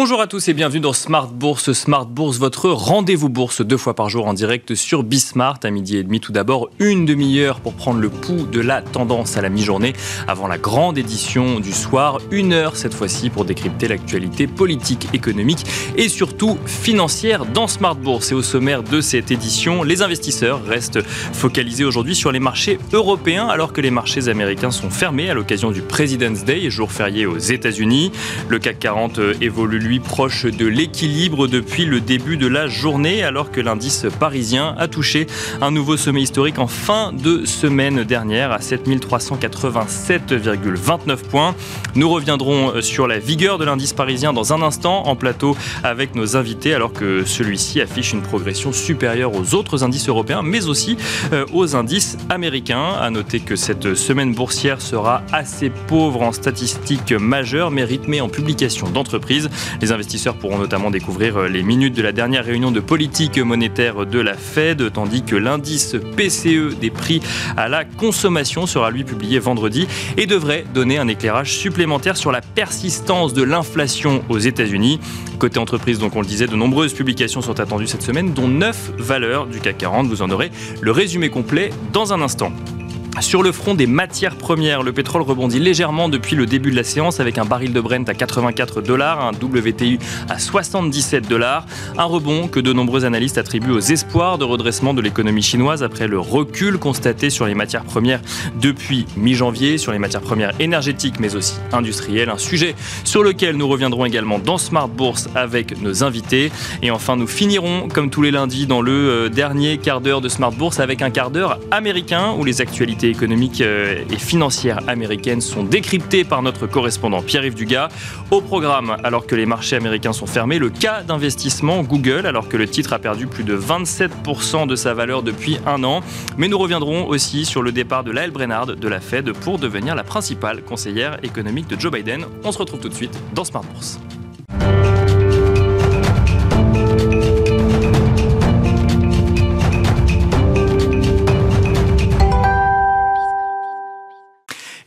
Bonjour à tous et bienvenue dans Smart Bourse. Smart Bourse, votre rendez-vous bourse deux fois par jour en direct sur Bismart à midi et demi. Tout d'abord, une demi-heure pour prendre le pouls de la tendance à la mi-journée avant la grande édition du soir. Une heure cette fois-ci pour décrypter l'actualité politique, économique et surtout financière dans Smart Bourse. Et au sommaire de cette édition, les investisseurs restent focalisés aujourd'hui sur les marchés européens alors que les marchés américains sont fermés à l'occasion du President's Day, jour férié aux États-Unis. Le CAC 40 évolue proche de l'équilibre depuis le début de la journée, alors que l'indice parisien a touché un nouveau sommet historique en fin de semaine dernière à 7387,29 points. Nous reviendrons sur la vigueur de l'indice parisien dans un instant en plateau avec nos invités, alors que celui-ci affiche une progression supérieure aux autres indices européens, mais aussi euh, aux indices américains. À noter que cette semaine boursière sera assez pauvre en statistiques majeures, mais rythmée en publications d'entreprises. Les investisseurs pourront notamment découvrir euh, les minutes de la dernière réunion de politique monétaire de la Fed, tandis que l'indice PCE des prix à la consommation sera lui publié vendredi et devrait donner un éclairage supplémentaire sur la persistance de l'inflation aux États-Unis. Côté entreprise, donc on le disait, de nombreuses publications sont attendues cette semaine, dont 9 valeurs du CAC 40. Vous en aurez le résumé complet dans un instant. Sur le front des matières premières, le pétrole rebondit légèrement depuis le début de la séance avec un baril de Brent à 84 dollars, un WTI à 77 dollars. Un rebond que de nombreux analystes attribuent aux espoirs de redressement de l'économie chinoise après le recul constaté sur les matières premières depuis mi-janvier, sur les matières premières énergétiques mais aussi industrielles. Un sujet sur lequel nous reviendrons également dans Smart Bourse avec nos invités. Et enfin, nous finirons comme tous les lundis dans le euh, dernier quart d'heure de Smart Bourse avec un quart d'heure américain où les actualités économiques euh, et financières américaines sont décryptées par notre correspondant Pierre-Yves Dugas. Au programme, alors que les marchés américains sont fermés, le cas d'investissement Google, alors que le titre a perdu plus de 27% de sa valeur depuis un an. Mais nous reviendrons aussi sur le départ de Lael Brennard de la Fed pour devenir la principale conseillère économique de Joe Biden. On se retrouve tout de suite dans Smart Bourse.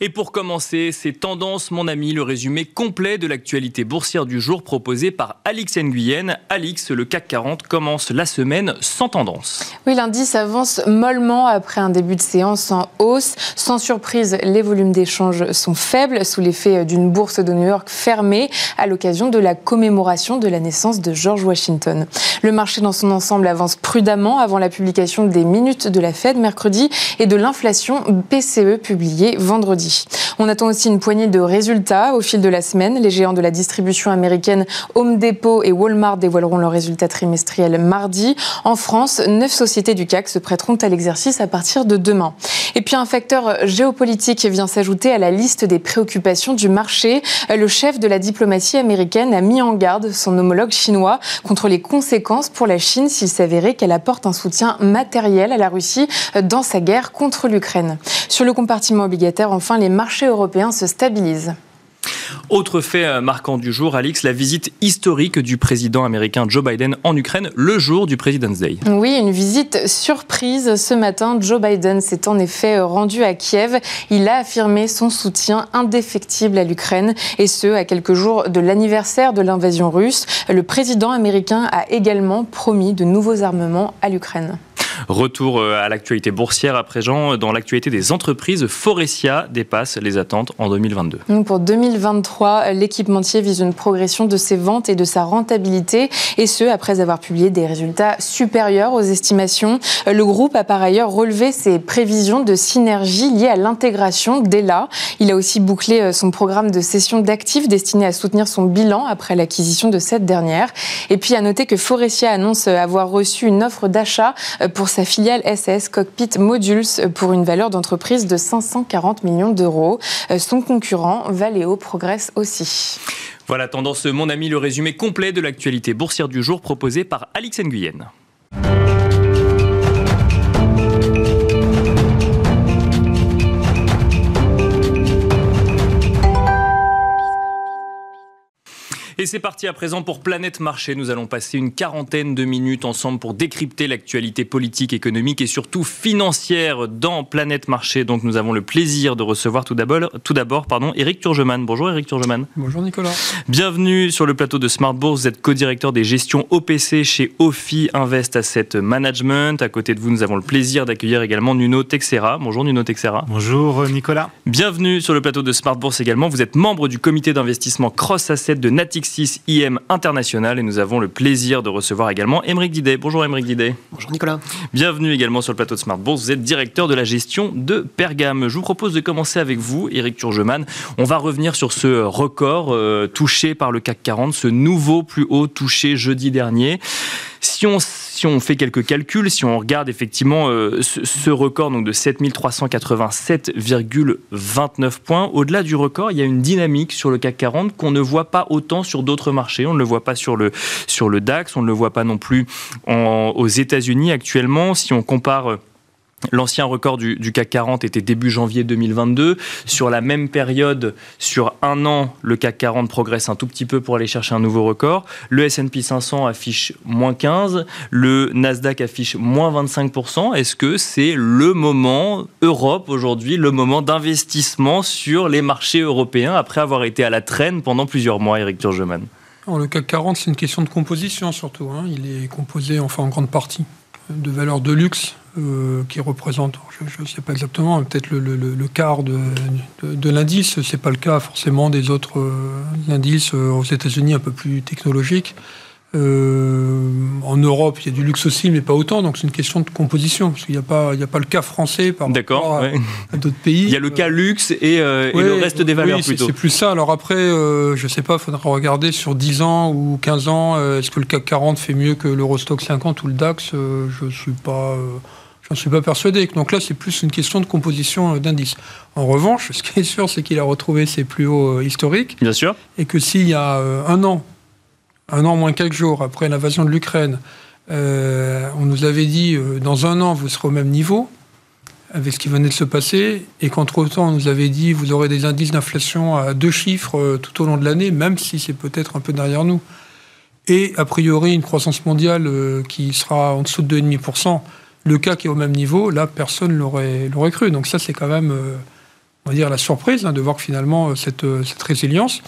Et pour commencer, ces tendances, mon ami, le résumé complet de l'actualité boursière du jour proposé par Alix Nguyen. Alix, le CAC 40 commence la semaine sans tendance. Oui, l'indice avance mollement après un début de séance en hausse. Sans surprise, les volumes d'échanges sont faibles sous l'effet d'une bourse de New York fermée à l'occasion de la commémoration de la naissance de George Washington. Le marché dans son ensemble avance prudemment avant la publication des minutes de la Fed mercredi et de l'inflation PCE publiée vendredi. On attend aussi une poignée de résultats au fil de la semaine. Les géants de la distribution américaine Home Depot et Walmart dévoileront leurs résultats trimestriels mardi. En France, neuf sociétés du CAC se prêteront à l'exercice à partir de demain. Et puis un facteur géopolitique vient s'ajouter à la liste des préoccupations du marché. Le chef de la diplomatie américaine a mis en garde son homologue chinois contre les conséquences pour la Chine s'il s'avérait qu'elle apporte un soutien matériel à la Russie dans sa guerre contre l'Ukraine. Sur le compartiment obligataire, enfin, les marchés européens se stabilisent. Autre fait euh, marquant du jour, Alix, la visite historique du président américain Joe Biden en Ukraine le jour du President's Day. Oui, une visite surprise ce matin. Joe Biden s'est en effet rendu à Kiev. Il a affirmé son soutien indéfectible à l'Ukraine et ce, à quelques jours de l'anniversaire de l'invasion russe. Le président américain a également promis de nouveaux armements à l'Ukraine. Retour euh, à l'actualité boursière à présent. Dans l'actualité des entreprises, Forestia dépasse les attentes en 2022. Pour 2023, l'équipementier vise une progression de ses ventes et de sa rentabilité, et ce, après avoir publié des résultats supérieurs aux estimations. Le groupe a par ailleurs relevé ses prévisions de synergie liées à l'intégration d'ELA. Il a aussi bouclé euh, son programme de cession d'actifs destiné à soutenir son bilan après l'acquisition de cette dernière. Et puis à noter que Forestia annonce avoir reçu une offre d'achat euh, pour sa filiale SS Cockpit Modules pour une valeur d'entreprise de 540 millions d'euros. Euh, son concurrent Valeo progresse aussi. Voilà, tendance mon ami, le résumé complet de l'actualité boursière du jour proposé par Alix Nguyen. Et c'est parti à présent pour Planète Marché. Nous allons passer une quarantaine de minutes ensemble pour décrypter l'actualité politique, économique et surtout financière dans Planète Marché. Donc nous avons le plaisir de recevoir tout d'abord, tout d'abord, pardon, Eric Turgeman. Bonjour Eric Turgeman. Bonjour Nicolas. Bienvenue sur le plateau de Smart Bourse. Vous êtes co-directeur des gestions OPC chez OFI Invest Asset Management. À côté de vous, nous avons le plaisir d'accueillir également Nuno Texera. Bonjour Nuno Texera. Bonjour Nicolas. Bienvenue sur le plateau de Smart Bourse également. Vous êtes membre du comité d'investissement Cross Asset de Natixis IM International et nous avons le plaisir de recevoir également Émeric Didet. Bonjour Émeric Didet. Bonjour Nicolas. Bienvenue également sur le plateau de Smart Bourse. Vous êtes directeur de la gestion de Pergame. Je vous propose de commencer avec vous, Éric Turgeman. On va revenir sur ce record euh, touché par le CAC 40, ce nouveau plus haut touché jeudi dernier. Si on, si on fait quelques calculs, si on regarde effectivement euh, ce, record donc de 7387,29 points, au-delà du record, il y a une dynamique sur le CAC 40 qu'on ne voit pas autant sur d'autres marchés. On ne le voit pas sur le, sur le DAX, on ne le voit pas non plus aux États-Unis actuellement. Si on compare L'ancien record du, CAC 40 était début janvier 2022. Sur la même période, sur un an, le CAC 40 progresse un tout petit peu pour aller chercher un nouveau record. Le S&P 500 affiche moins 15, le Nasdaq affiche moins 25%. Est-ce que c'est le moment, Europe aujourd'hui, le moment d'investissement sur les marchés européens après avoir été à la traîne pendant plusieurs mois, Eric Turgeman? Le CAC 40, c'est une question de composition surtout. Hein. Il est composé, enfin en grande partie, de valeurs de luxe euh, qui représente, je ne sais pas exactement, peut-être le, quart de, de, de l'indice. Ce n'est pas le cas forcément des autres euh, indices euh, aux États-Unis un peu plus technologiques. Euh, en Europe, il y a du luxe aussi, mais pas autant. Donc c'est une question de composition, parce qu'il n'y a pas, il n'y a pas le cas français par rapport à, ouais. à d'autres pays. Il y a le cas luxe et, euh, ouais, et le reste des valeurs oui, plutôt. C'est plus ça. Alors après, euh, je sais pas, il faudra regarder sur 10 ans ou 15 ans, euh, est-ce que le CAC 40 fait mieux que l'Eurostock 50 ou le DAX Je suis pas. J'en suis pas persuadé. Donc là, c'est plus une question de composition d'indices. En revanche, ce qui est sûr, c'est qu'il a retrouvé ses plus hauts historiques. Bien sûr. Et que s'il y a un an, un an moins quelques jours après l'invasion de l'Ukraine, euh, on nous avait dit euh, dans un an vous serez au même niveau avec ce qui venait de se passer, et qu'entre-temps on nous avait dit vous aurez des indices d'inflation à deux chiffres euh, tout au long de l'année, même si c'est peut-être un peu derrière nous. Et a priori une croissance mondiale qui sera en dessous de 2,5%, le cas qui est au même niveau, là personne l'aurait cru. Donc ça c'est quand même, on va dire, la surprise hein, de voir finalement cette résilience.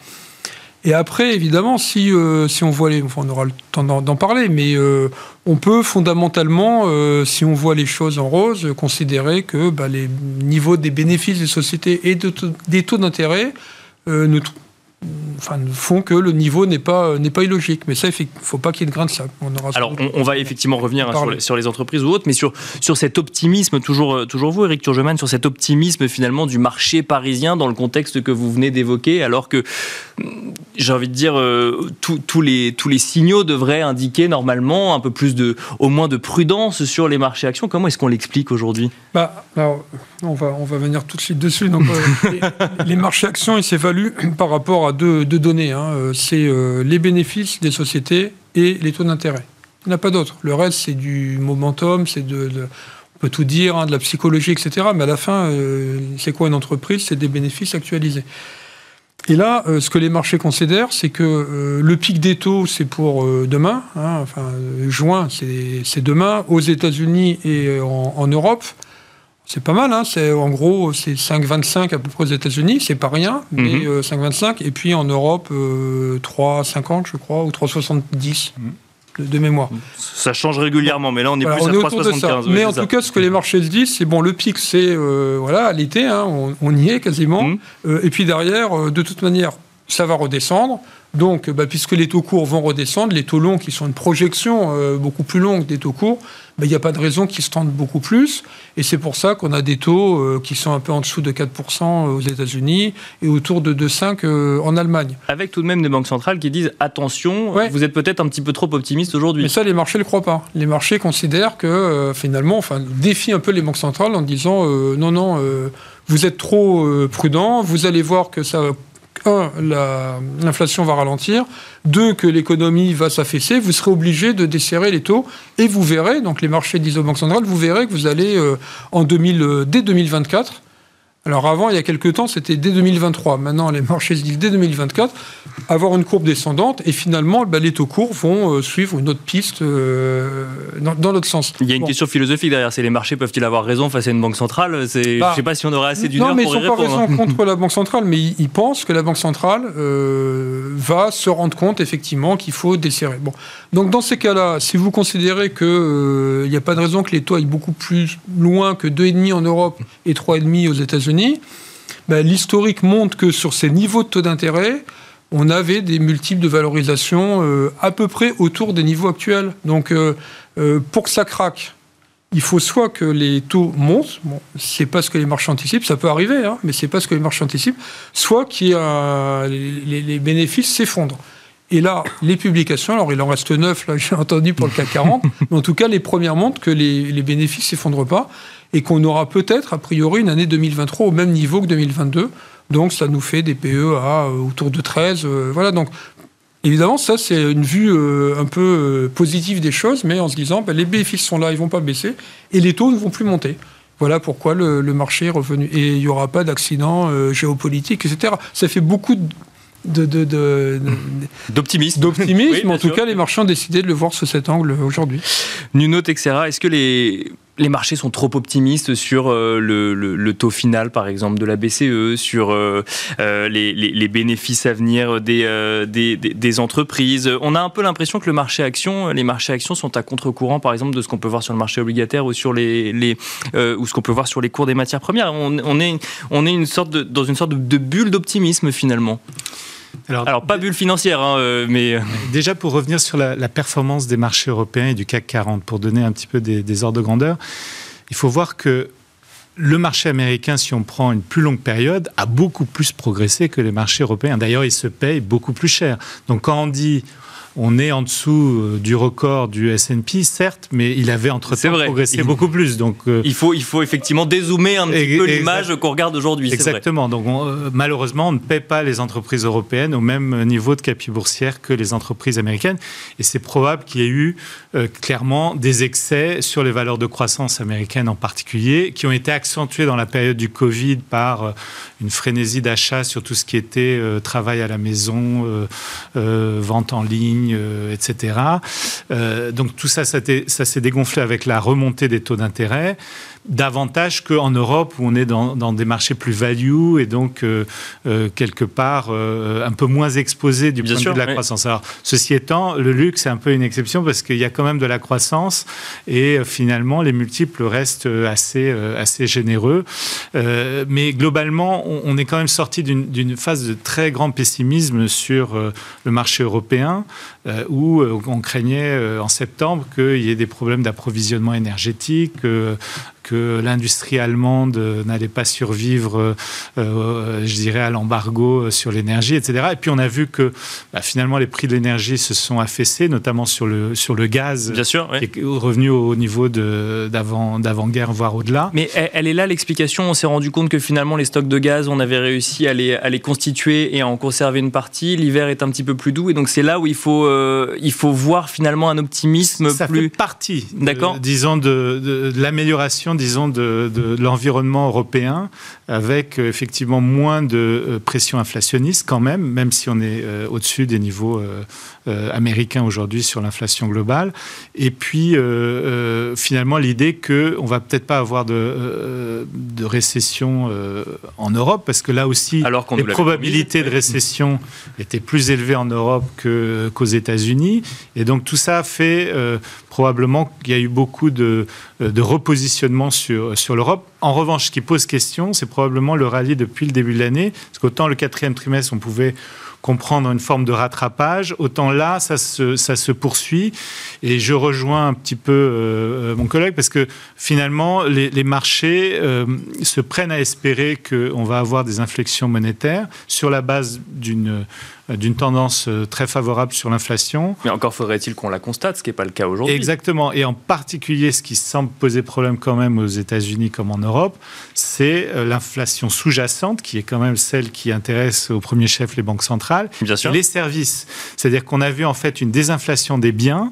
Et après, évidemment, si, euh, si on voit les. Enfin, on aura le temps d'en parler, mais euh, on peut fondamentalement, euh, si on voit les choses en rose, considérer que bah, les niveaux des bénéfices des sociétés et de, des taux d'intérêt ne, enfin, font que le niveau n'est pas, n'est pas illogique. Mais ça, il ne faut pas qu'il y ait de grain de sable. On aura Alors, on, on, va effectivement revenir hein, sur, les, sur, les, entreprises ou autres, mais sur, sur cet optimisme, toujours, toujours vous, Eric Turgeman, sur cet optimisme finalement du marché parisien dans le contexte que vous venez d'évoquer, alors que j'ai envie de dire, euh, tous les, tous les signaux devraient indiquer normalement un peu plus de, au moins de prudence sur les marchés actions. Comment est-ce qu'on l'explique aujourd'hui? Bah, alors, on, va, on va venir tout de suite dessus. Donc, euh, les, les, marchés actions, ils s'évaluent par rapport à deux, données. Hein. C'est euh, les bénéfices des sociétés et les taux d'intérêt. Il n'y en a pas d'autre. Le reste, c'est du momentum, c'est de, on peut tout dire, hein, de la psychologie, etc. Mais à la fin, euh, c'est quoi une entreprise? C'est des bénéfices actualisés. Et là, euh, ce que les marchés considèrent, c'est que euh, le pic des taux, c'est pour euh, demain, hein, enfin juin, c'est demain, aux États-Unis et en Europe. C'est pas mal, hein, c'est en gros c'est 5,25 à peu près aux États-Unis, c'est pas rien, Mhm. mais mm -hmm. 5,25 et puis en Europe 3,50 je crois ou 3,70 Mhm. de, de, mémoire. Ça change régulièrement, mais là on est voilà, plus on à 3,75. mais en tout cas, ce que les marchés se disent, c'est bon, le pic, c'est euh, voilà l'été, hein, on, on, y est quasiment, Mhm. euh, et puis derrière, euh, de toute manière, ça va redescendre. Donc, bah, puisque les taux courts vont redescendre, les taux longs, qui sont une projection euh, beaucoup plus longue des taux courts, il n'y a pas de raison qu'ils se tendent beaucoup plus. Et c'est pour ça qu'on a des taux euh, qui sont un peu en dessous de 4% aux États-Unis et autour de 2,5% euh, en Allemagne. Avec tout de même des banques centrales qui disent attention, ouais. vous êtes peut-être un petit peu trop optimiste aujourd'hui. Mais ça, les marchés ne le croient pas. Les marchés considèrent que euh, finalement, enfin, défient un peu les banques centrales en disant euh, non, non, euh, vous êtes trop euh, prudent, vous allez voir que ça un, l'inflation va ralentir, deux, que l'économie va s'affaisser, vous serez obligé de desserrer les taux, et vous verrez, donc les marchés disent aux banques centrales, vous verrez que vous allez, euh, en 2000, euh, dès 2024, Alors avant, il y a quelques temps, c'était dès 2023. Maintenant, les marchés se disent dès 2024, avoir une courbe descendante. Et finalement, bah, les taux courts vont euh, suivre une autre piste euh, dans, l'autre sens. Il y a une question philosophique derrière. C'est les marchés peuvent-ils avoir raison face à une banque centrale? Bah, Je ne sais pas si on aurait assez d'une heure pour y répondre. Non, mais ils n'ont pas raison contre la banque centrale, mais ils, pensent que la banque centrale euh, va se rendre compte effectivement qu'il faut desserrer. Bon. Donc dans ces cas-là, si vous considérez qu'il n'y a pas de raison que les taux aillent beaucoup plus loin que 2,5 en Europe et 3,5 aux États-Unis, ben, l'historique montre que sur ces niveaux de taux d'intérêt, on avait des multiples de valorisation euh, à peu près autour des niveaux actuels. Donc, euh, euh, pour que ça craque, il faut soit que les taux montent, bon, c'est pas ce que les marchés anticipent, ça peut arriver, hein, mais c'est pas ce que les marchés anticipent, soit que les, bénéfices s'effondrent. Et là, les publications, alors il en reste neuf, là j'ai entendu pour le CAC 40, mais en tout cas, les premières montrent que les, les bénéfices s'effondrent pas et qu'on aura peut-être, a priori, une année 2023 au même niveau que 2022. Donc ça nous fait des PE à euh, autour de 13. Euh, voilà, donc évidemment, ça c'est une vue euh, un peu positive des choses, mais en se disant, ben, les bénéfices sont là, ils ne vont pas baisser, et les taux ne vont plus monter. Voilà pourquoi le, marché est revenu. Et il n'y aura pas d'accident géopolitique, etc. Ça fait beaucoup de, d'optimisme. D'optimisme. en tout cas, les marchands ont décidé de le voir sous cet angle aujourd'hui. Nuno Texera, est-ce que les, les marchés sont trop optimistes sur euh, le, taux final, par exemple, de la BCE, sur euh, euh, les, bénéfices à venir des, entreprises. On a un peu l'impression que les marchés actions sont à contre-courant, par exemple, de ce qu'on peut voir sur le marché obligataire ou sur les, les ou ce qu'on peut voir sur les cours des matières premières. On, est, on est une sorte dans une sorte de bulle d'optimisme finalement. Alors, pas bulle financière, hein, euh, mais... Euh, Déjà, pour revenir sur la, performance des marchés européens et du CAC 40, pour donner un petit peu des, ordres de grandeur, il faut voir que le marché américain, si on prend une plus longue période, a beaucoup plus progressé que les marchés européens. D'ailleurs, il se paye beaucoup plus cher. Donc quand on dit on est en dessous euh, du record du S&P, certes, mais il avait entre-temps progressé beaucoup plus. Donc, euh, il, faut, il faut effectivement dézoomer un petit peu l'image qu'on regarde aujourd'hui. Exactement. Donc, euh, malheureusement, on ne paie pas les entreprises européennes au même niveau de capi boursière que les entreprises américaines. Et c'est probable qu'il y ait eu clairement des excès sur les valeurs de croissance américaines en particulier, qui ont été accentués dans la période du Covid par une frénésie d'achat sur tout ce qui était travail à la maison, vente en ligne, euh, etc. Euh, donc tout ça, ça, ça s'est dégonflé avec la remontée des taux d'intérêt davantage qu'en Europe où on est dans, des marchés plus value et donc euh, euh, quelque part euh, un peu moins exposé du point de vue de la croissance. Alors ceci étant, le luxe est un peu une exception parce qu'il y a quand même de la croissance et finalement les multiples restent assez assez généreux. mais globalement, on, est quand même sorti d'une phase de très grand pessimisme sur le marché européen où on craignait en septembre qu'il y ait des problèmes d'approvisionnement énergétique que l'industrie allemande n'allait pas survivre, euh, je dirais, à l'embargo sur l'énergie, etc. Et puis on a vu que bah, finalement les prix de l'énergie se sont affaissés, notamment sur le, sur le gaz, Bien sûr, qui est revenu au niveau d'avant-guerre, voire au-delà. Mais elle, est là l'explication. On s'est rendu compte que finalement les stocks de gaz, on avait réussi à les, à les constituer et à en conserver une partie. L'hiver est un petit peu plus doux et donc c'est là où il faut, euh, il faut voir finalement un optimisme Ça plus... fait partie, disons, de, de l'amélioration disons, de, l'environnement européen, avec euh, effectivement moins de euh, pression inflationniste quand même, même si on est euh, au-dessus des niveaux américains aujourd'hui sur l'inflation globale. Et puis, finalement, l'idée qu'on va peut-être pas avoir de, de récession en Europe, parce que là aussi, Alors les probabilités de récession étaient plus élevées en Europe qu'aux États-Unis. Et donc, tout ça fait probablement qu'il y a eu beaucoup de, de repositionnement sur, sur l'Europe. En revanche, ce qui pose question, c'est probablement le rallye depuis le début de l'année, parce qu'autant le quatrième trimestre, on pouvait comprendre une forme de rattrapage, autant là, ça se, ça se poursuit. Et je rejoins un petit peu euh, mon collègue, parce que finalement, les, marchés euh, se prennent à espérer qu'on va avoir des inflexions monétaires sur la base d'une d'une tendance très favorable sur l'inflation. Mais encore faudrait-il qu'on la constate, ce qui n'est pas le cas aujourd'hui. Exactement. Et en particulier, ce qui semble poser problème quand même aux États-Unis comme en Europe, c'est l'inflation sous-jacente, qui est quand même celle qui intéresse au premier chef les banques centrales. Bien sûr. les services. C'est-à-dire qu'on a vu en fait une désinflation des biens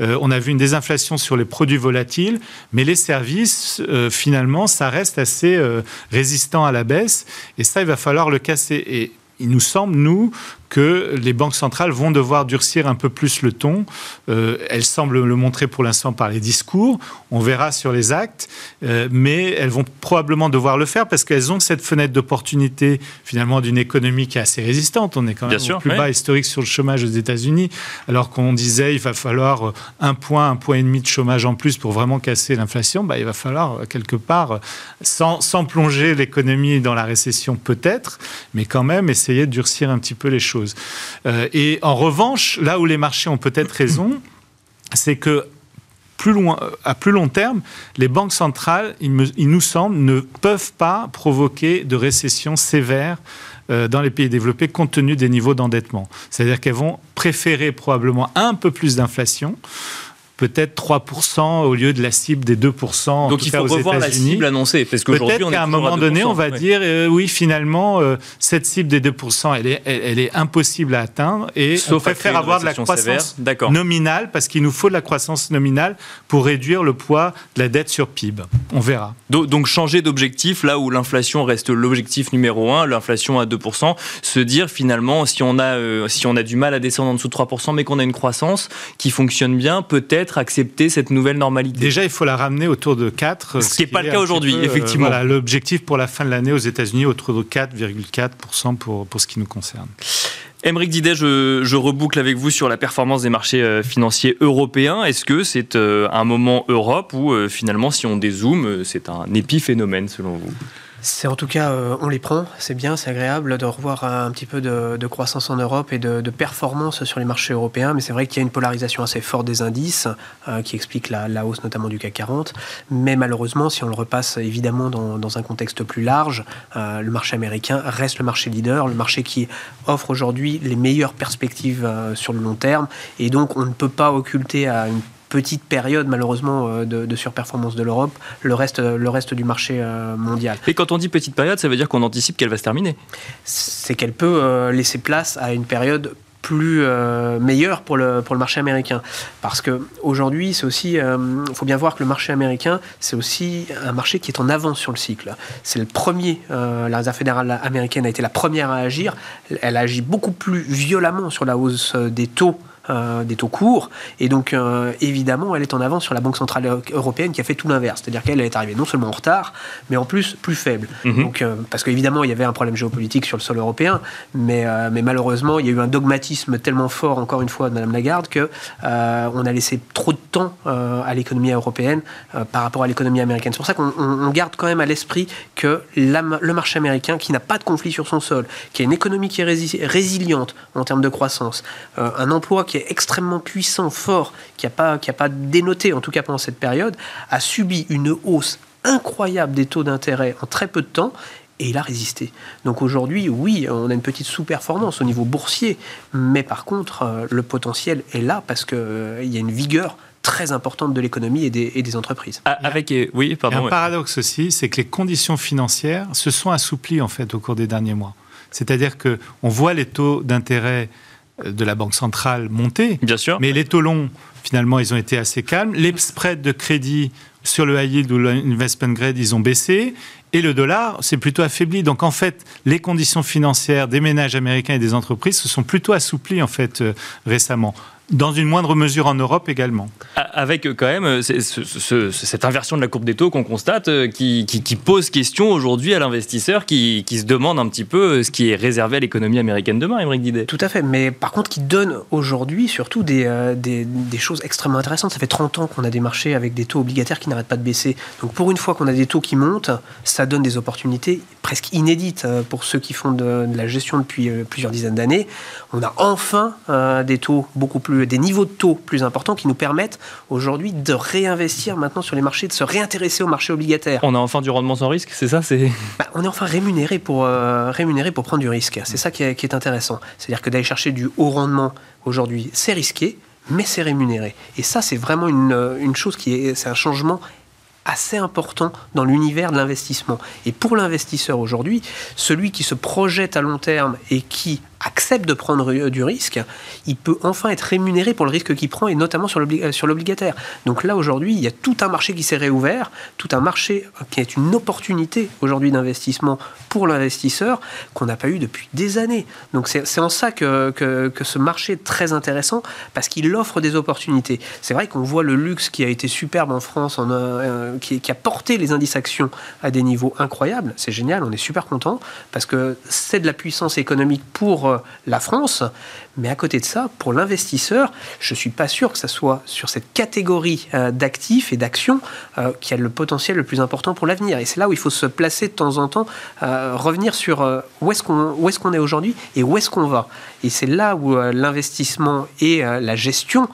euh, on a vu une désinflation sur les produits volatiles, mais les services, euh, finalement, ça reste assez euh, résistant à la baisse. Et ça, il va falloir le casser. Et il nous semble, nous, que les banques centrales vont devoir durcir un peu plus le ton. Euh, elles semblent le montrer pour l'instant par les discours. On verra sur les actes, euh, mais elles vont probablement devoir le faire parce qu'elles ont cette fenêtre d'opportunité finalement d'une économie qui est assez résistante. On est quand même au plus bas historique sur le chômage aux États-Unis, alors qu'on disait il va falloir un point, un point et demi de chômage en plus pour vraiment casser l'inflation. Bah, il va falloir quelque part, sans, sans plonger l'économie dans la récession peut-être, mais quand même essayer de durcir un petit peu les choses. Euh, et en revanche, là où les marchés ont peut-être raison, c'est que plus loin, à plus long terme, les banques centrales, il, nous semble, ne peuvent pas provoquer de récession sévère euh, dans les pays développés compte tenu des niveaux d'endettement. C'est-à-dire qu'elles vont préférer probablement un peu plus d'inflation peut-être 3% au lieu de la cible des 2%. Donc il faut revoir la cible annoncée. Parce qu'aujourd'hui, qu'à un moment donné, on va dire euh, oui, finalement, euh, cette cible des 2%, elle est, elle, est impossible à atteindre et Sauf on préfère avoir de la croissance nominale parce qu'il nous faut de la croissance nominale pour réduire le poids de la dette sur PIB. On verra. Donc, changer d'objectif là où l'inflation reste l'objectif numéro un, l'inflation à 2%, se dire finalement si on a, euh, si on a du mal à descendre en dessous de 3% mais qu'on a une croissance qui fonctionne bien, peut-être accepter cette nouvelle normalité Déjà, il faut la ramener autour de 4. Ce, qui n'est pas le cas aujourd'hui, euh, effectivement. voilà, l'objectif pour la fin de l'année aux États-Unis, autour de 4,4% pour, pour ce qui nous concerne. Émeric Didet, je, reboucle avec vous sur la performance des marchés euh, financiers européens. Est-ce que c'est euh, un moment Europe où finalement, si on dézoome, c'est un épiphénomène selon vous? C'est en tout cas, euh, on les prend, c'est bien, c'est agréable de revoir un petit peu de, croissance en Europe et de, performance sur les marchés européens, mais c'est vrai qu'il y a une polarisation assez forte des indices euh, qui explique la, hausse notamment du CAC 40. Mais malheureusement, si on le repasse évidemment dans, un contexte plus large, euh, le marché américain reste le marché leader, le marché qui offre aujourd'hui les meilleures perspectives sur le long terme, et donc on ne peut pas occulter à une petite période malheureusement euh, de, surperformance de l'Europe, le reste, le reste du marché euh, mondial. Et quand on dit petite période, ça veut dire qu'on anticipe qu'elle va se terminer C'est qu'elle peut euh, laisser place à une période plus meilleure pour le, pour le marché américain. Parce qu'aujourd'hui, c'est aussi, il faut bien voir que le marché américain, c'est aussi un marché qui est en avance sur le cycle. C'est le premier, la Réserve fédérale américaine a été la première à agir. Elle a agi beaucoup plus violemment sur la hausse des taux euh, des taux courts. Et donc, euh, évidemment, elle est en avance sur la Banque Centrale Européenne qui a fait tout l'inverse. C'est-à-dire qu'elle est arrivée non seulement en retard, mais en plus plus faible. Mhm. Donc, euh, parce qu'évidemment, il y avait un problème géopolitique sur le sol européen, mais, mais malheureusement, il y a eu un dogmatisme tellement fort, encore une fois, de Mme Lagarde, qu'on a laissé trop de temps à l'économie européenne par rapport à l'économie américaine. C'est pour ça qu'on garde quand même à l'esprit que le marché américain, qui n'a pas de conflit sur son sol, qui a une économie qui est résiliente en termes de croissance, un emploi qui est extrêmement puissant, fort, qui n'a pas, qui a pas dénoté, en tout cas pendant cette période, a subi une hausse incroyable des taux d'intérêt en très peu de temps et il a résisté. Donc aujourd'hui, oui, on a une petite sous-performance au niveau boursier, mais par contre, euh, le potentiel est là parce qu'il euh, y a une vigueur très importante de l'économie et des, entreprises. Ah, avec, oui, pardon. un paradoxe aussi, c'est que les conditions financières se sont assouplies en fait au cours des derniers mois. C'est-à-dire que on voit les taux d'intérêt de la Banque centrale monter. Bien sûr. Mais les taux longs, finalement, ils ont été assez calmes. Les spreads de crédit sur le high yield ou l'investment grade, ils ont baissé. Et le dollar s'est plutôt affaibli. Donc en fait, les conditions financières des ménages américains et des entreprises se sont plutôt assouplies en fait euh, récemment. Dans une moindre mesure en Europe également. Avec euh, quand même euh, cette inversion de la courbe des taux qu'on constate, euh, qui, pose question aujourd'hui à l'investisseur qui, se demande un petit peu ce qui est réservé à l'économie américaine demain, Émeric Didet. Tout à fait, mais par contre qui donne aujourd'hui surtout des, des, choses extrêmement intéressantes. Ça fait 30 ans qu'on a des marchés avec des taux obligataires qui n'arrêtent pas de baisser. Donc pour une fois qu'on a des taux qui montent, ça donne des opportunités presque inédites pour ceux qui font de, de la gestion depuis plusieurs dizaines d'années. On a enfin des taux beaucoup plus plus, des niveaux de taux plus importants qui nous permettent aujourd'hui de réinvestir maintenant sur les marchés, de se réintéresser au marché obligataire. On a enfin du rendement sans risque, c'est ça c'est... Bah, on est enfin rémunéré pour, euh, rémunéré pour prendre du risque. C'est ça qui est, qui est intéressant. C'est-à-dire que d'aller chercher du haut rendement aujourd'hui, c'est risqué, mais c'est rémunéré. Et ça, c'est vraiment une, une chose qui est, c'est un changement assez important dans l'univers de l'investissement. Et pour l'investisseur aujourd'hui, celui qui se projette à long terme et qui accepte de prendre euh, du risque, il peut enfin être rémunéré pour le risque qu'il prend et notamment sur l'obligataire. Donc là aujourd'hui, il y a tout un marché qui s'est réouvert, tout un marché euh, qui est une opportunité aujourd'hui d'investissement pour l'investisseur qu'on n'a pas eu depuis des années. Donc c'est en ça que, que, ce marché est très intéressant parce qu'il offre des opportunités. C'est vrai qu'on voit le luxe qui a été superbe en France, euh, qui, qui, a porté les indices actions à des niveaux incroyables. C'est génial, on est super content parce que c'est de la puissance économique pour la France. Mais à côté de ça, pour l'investisseur, je ne suis pas sûr que ce soit sur cette catégorie euh, d'actifs et d'actions euh, qui a le potentiel le plus important pour l'avenir. Et c'est là où il faut se placer de temps en temps, euh, revenir sur où est-ce qu'on est, est aujourd'hui et où est-ce qu'on va. Et c'est là où l'investissement et la gestion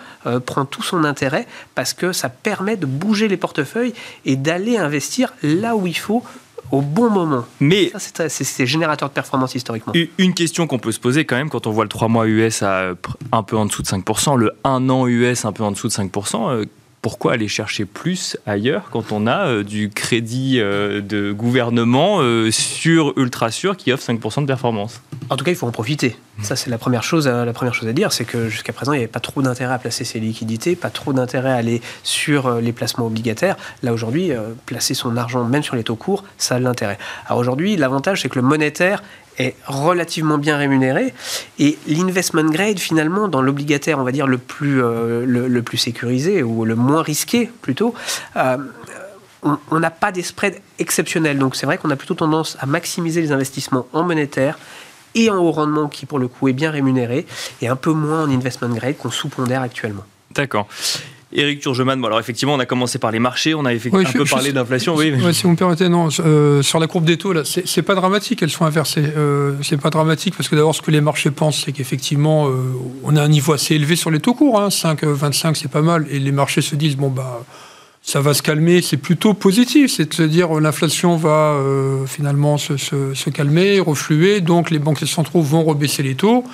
prend tout son intérêt parce que ça permet de bouger les portefeuilles et d'aller investir là où il faut au bon moment. Mais c'est générateur de performance historiquement. Une question qu'on peut se poser quand même quand on voit le 3 mois US à un peu en dessous de 5%, le 1 an US un peu en dessous de 5%, pourquoi aller chercher plus ailleurs quand on a euh, du crédit euh, de gouvernement euh, sur ultra sûr qui offre 5% de performance? En tout cas, il faut en profiter. Ça, c'est la première chose, la première chose à dire, c'est que jusqu'à présent, il n'y avait pas trop d'intérêt à placer ses liquidités, pas trop d'intérêt à aller sur les placements obligataires. Là, aujourd'hui, placer son argent, même sur les taux courts, ça a l'intérêt. Alors aujourd'hui, l'avantage, c'est que le monétaire est relativement bien rémunéré. Et l'investment grade, finalement, dans l'obligataire, on va dire, le plus, euh, le, plus sécurisé, ou le moins risqué plutôt, euh, on n'a pas des spreads exceptionnels. Donc c'est vrai qu'on a plutôt tendance à maximiser les investissements en monétaire et en haut rendement, qui pour le coup est bien rémunéré, et un peu moins en investment grade qu'on sous-pondère actuellement. D'accord. Eric Turgeman, bon alors effectivement, on a commencé par les marchés, on a effectivement un peu parlé d'inflation. Oui, si vous me permettez, non, euh, sur la courbe des taux, là, c'est pas dramatique, elles sont inversées. Euh, c'est pas dramatique parce que d'abord, ce que les marchés pensent, c'est qu'effectivement, euh, on a un niveau assez élevé sur les taux courts, hein, 5, 25, c'est pas mal, et les marchés se disent, bon, bah, ça va se calmer, c'est plutôt positif, c'est de se dire l'inflation va finalement se, se, se, calmer, refluer, donc les banques centraux vont rebaisser les taux.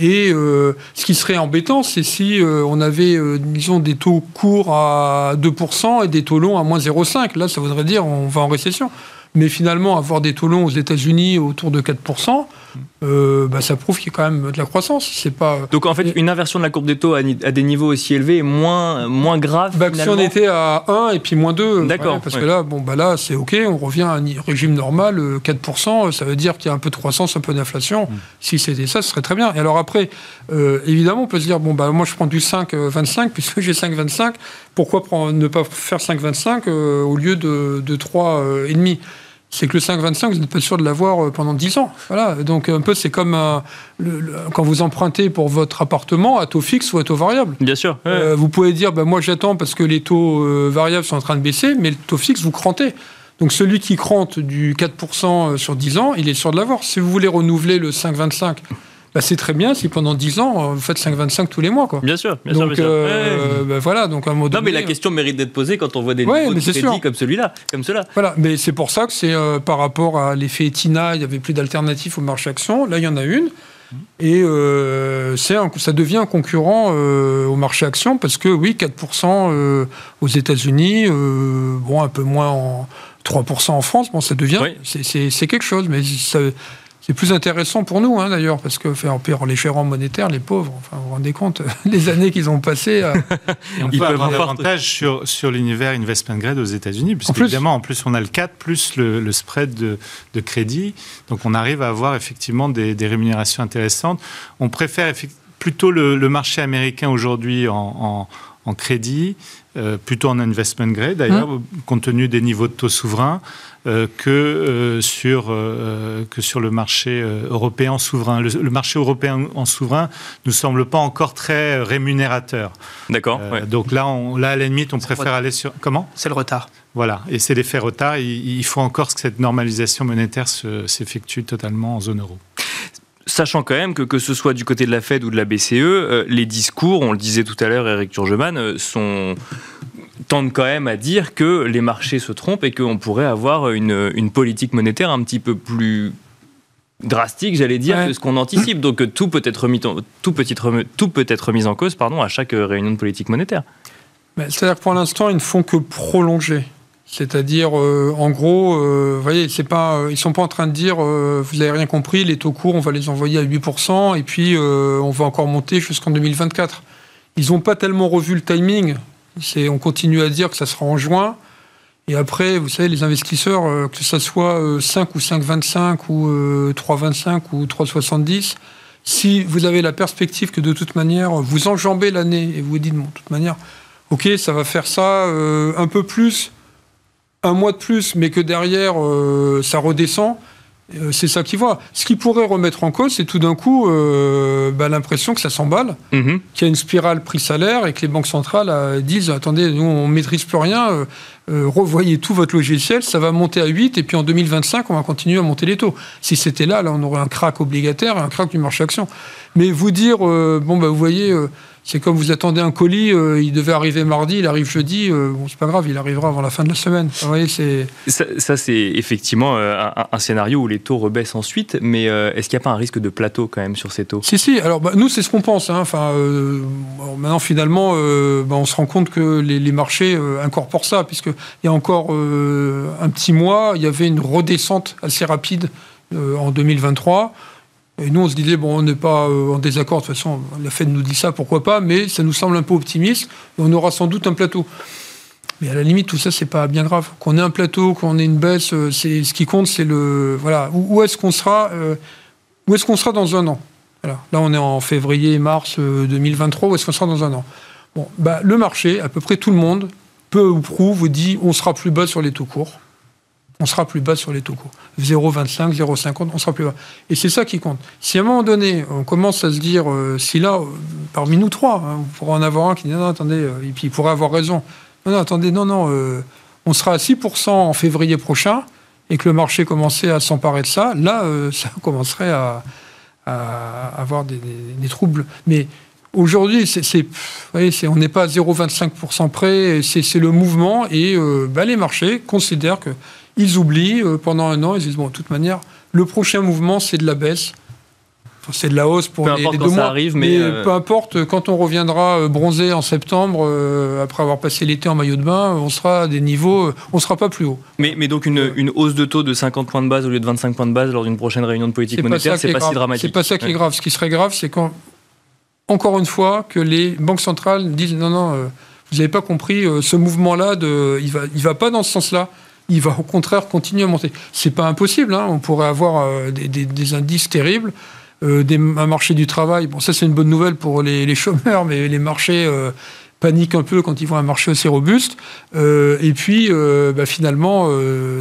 Et euh, ce qui serait embêtant, c'est si euh, on avait, euh, disons, des taux courts à 2% et des taux longs à moins 0,5. Là, ça voudrait dire on va en récession. Mais finalement, avoir des taux longs aux États-Unis autour de 4%, euh, bah, ça prouve qu'il y a quand même de la croissance. C'est pas. Donc en fait, une inversion de la courbe des taux à, des niveaux aussi élevés est moins, moins grave. Bah, si on était à 1 et puis moins 2, d'accord. parce que là, bon, bah là, c'est OK, on revient à un régime normal, 4%, euh, ça veut dire qu'il y a un peu de croissance, un peu d'inflation. Mm. Si c'était ça, ce serait très bien. Et alors après, euh, évidemment, on peut se dire, bon, bah moi je prends du 5,25 puisque j'ai 5,25, pourquoi ne pas faire 5,25 au lieu de, de 3,5 c'est que le 5,25, vous n'êtes pas sûr de l'avoir euh, pendant 10 ans. Voilà. Donc, un peu, c'est comme euh, quand vous empruntez pour votre appartement à taux fixe ou à taux variable. Bien sûr. Euh, vous pouvez dire, bah, moi, j'attends parce que les taux variables sont en train de baisser, mais le taux fixe, vous crantez. Donc, celui qui crante du 4% sur 10 ans, il est sûr de l'avoir. Si vous voulez renouveler le 5,25 bah, c'est très bien si pendant 10 ans, euh, vous faites 5,25 tous les mois. Quoi. Bien sûr, bien donc, sûr. Euh, bah, voilà, donc un Non, mais la question mérite d'être posée quand on voit des ouais, niveaux de comme celui-là, comme cela. Voilà, mais c'est pour ça que c'est euh, par rapport à l'effet Tina, il n'y avait plus d'alternative au marché action. Là, il y en a une. Et c'est ça devient un concurrent au marché action parce que oui, 4% aux États-Unis, bon, un peu moins en 3% en France, bon, ça devient, c'est quelque chose, mais ça, c'est plus intéressant pour nous, hein, d'ailleurs, parce que faire pire les gérants monétaires, les pauvres, enfin, vous vous rendez compte, les années qu'ils ont passées. À... on peut avoir davantage sur, sur l'univers investment grade aux États-Unis, puisque évidemment, en plus, on a le 4 plus le, spread de, de, crédit. Donc, on arrive à avoir effectivement des, des rémunérations intéressantes. On préfère plutôt le, le marché américain aujourd'hui en, en, en, crédit, euh, plutôt en investment grade d'ailleurs, mmh. compte tenu des niveaux de taux souverains. Euh, que, euh, sur, euh, que sur le marché européen souverain. Le, marché européen en souverain ne semble pas encore très rémunérateur. D'accord. Donc là, on, là, à la limite, on préfère aller sur... Comment? C'est le retard. Voilà, et c'est l'effet retard. Il, il, faut encore que cette normalisation monétaire s'effectue totalement en zone euro Sachant quand même que que ce soit du côté de la Fed ou de la BCE, les discours, on le disait tout à l'heure, Eric Turgeman, sont tendent quand même à dire que les marchés se trompent et qu'on pourrait avoir une, une politique monétaire un petit peu plus drastique, j'allais dire, que ce qu'on anticipe. Donc tout peut être remis, tout peut être, tout peut être remis en cause pardon, à chaque réunion de politique monétaire. C'est-à-dire que pour l'instant, ils ne font que prolonger. C'est-à-dire, euh, en gros, euh, vous voyez, c'est pas, euh, ils sont pas en train de dire, vous n'avez rien compris, les taux courts, on va les envoyer à 8%, et puis on va encore monter jusqu'en 2024. Ils n'ont pas tellement revu le timing. On continue à dire que ça sera en juin. Et après, vous savez, les investisseurs, euh, que ce soit 5 euh, ou 5,25 ou 3,25 euh, ou 3,70, si vous avez la perspective que de toute manière, vous enjambez l'année et vous vous dites, bon, de toute manière, ok, ça va faire ça un peu plus, un mois de plus, mais que derrière, ça redescend, c'est ça qui voit. Ce qui pourrait remettre en cause, c'est tout d'un coup euh, bah, l'impression que ça s'emballe, mhm. qu'il y a une spirale prix-salaire et que les banques centrales euh, disent attendez, nous on maîtrise plus rien, revoyez tout votre logiciel, ça va monter à 8 et puis en 2025 on va continuer à monter les taux. Si c'était là, là on aurait un crack obligataire, un crack du marché action. Mais vous dire bon bah vous voyez c'est comme vous attendez un colis, euh, il devait arriver mardi, il arrive jeudi, euh, bon, c'est pas grave, il arrivera avant la fin de la semaine. Vous voyez, c'est... Ça, c'est effectivement euh, un, scénario où les taux rebaissent ensuite, mais est-ce qu'il n'y a pas un risque de plateau quand même sur ces taux? Si, si, alors bah, nous, c'est ce qu'on pense. Hein. Enfin, maintenant, finalement, bah, on se rend compte que les, les marchés incorporent ça, puisqu'il y a encore un petit mois, il y avait une redescente assez rapide en 2023. Et nous, on se disait, bon, on n'est pas euh, en désaccord, de toute façon, la Fed nous dit ça, pourquoi pas, mais ça nous semble un peu optimiste, on aura sans doute un plateau. Mais à la limite, tout ça, c'est pas bien grave. Qu'on ait un plateau, qu'on ait une baisse, euh, c'est ce qui compte, c'est le voilà. Où, est-ce qu'on sera euh, dans un an? Là, on est en février, mars 2023. Où est-ce qu'on sera dans un an? Bon, bah, le marché, à peu près tout le monde, peu ou prou, vous dit, on sera plus bas sur les taux courts on sera plus bas sur les taux courts. 0,25, 0,50, on sera plus bas. Et c'est ça qui compte. Si à un moment donné, on commence à se dire, euh, si là, euh, parmi nous trois, hein, on pourra en avoir un qui dit, non, attendez, euh, et puis il pourrait avoir raison. Non, non, attendez, non, non, on sera à 6% en février prochain, et que le marché commençait à s'emparer de ça, là, ça commencerait à, avoir des, troubles. Mais Aujourd'hui, c'est, on n'est pas à 0,25% près, c'est, le mouvement et bah, les marchés considèrent que ils oublient euh, pendant un an, ils disent, bon, de toute manière, le prochain mouvement, c'est de la baisse. c'est de la hausse pour les, deux mois. Arrive, mais, euh, peu importe, quand on reviendra euh, bronzé en septembre, après avoir passé l'été en maillot de bain, on sera à des niveaux, on sera pas plus haut. Mais, mais donc une, une, hausse de taux de 50 points de base au lieu de 25 points de base lors d'une prochaine réunion de politique monétaire, c'est pas, pas si dramatique. C'est pas ça qui est grave. Ce qui serait grave, c'est quand, encore une fois, que les banques centrales disent non, non, vous n'avez pas compris, ce mouvement-là, il va, il va pas dans ce sens-là il va au contraire continuer à monter. C'est pas impossible, hein. on pourrait avoir euh, des, indices terribles. Euh, un marché du travail, bon ça c'est une bonne nouvelle pour les, chômeurs, mais les marchés euh, paniquent un peu quand ils voient un marché aussi robuste. et puis bah, finalement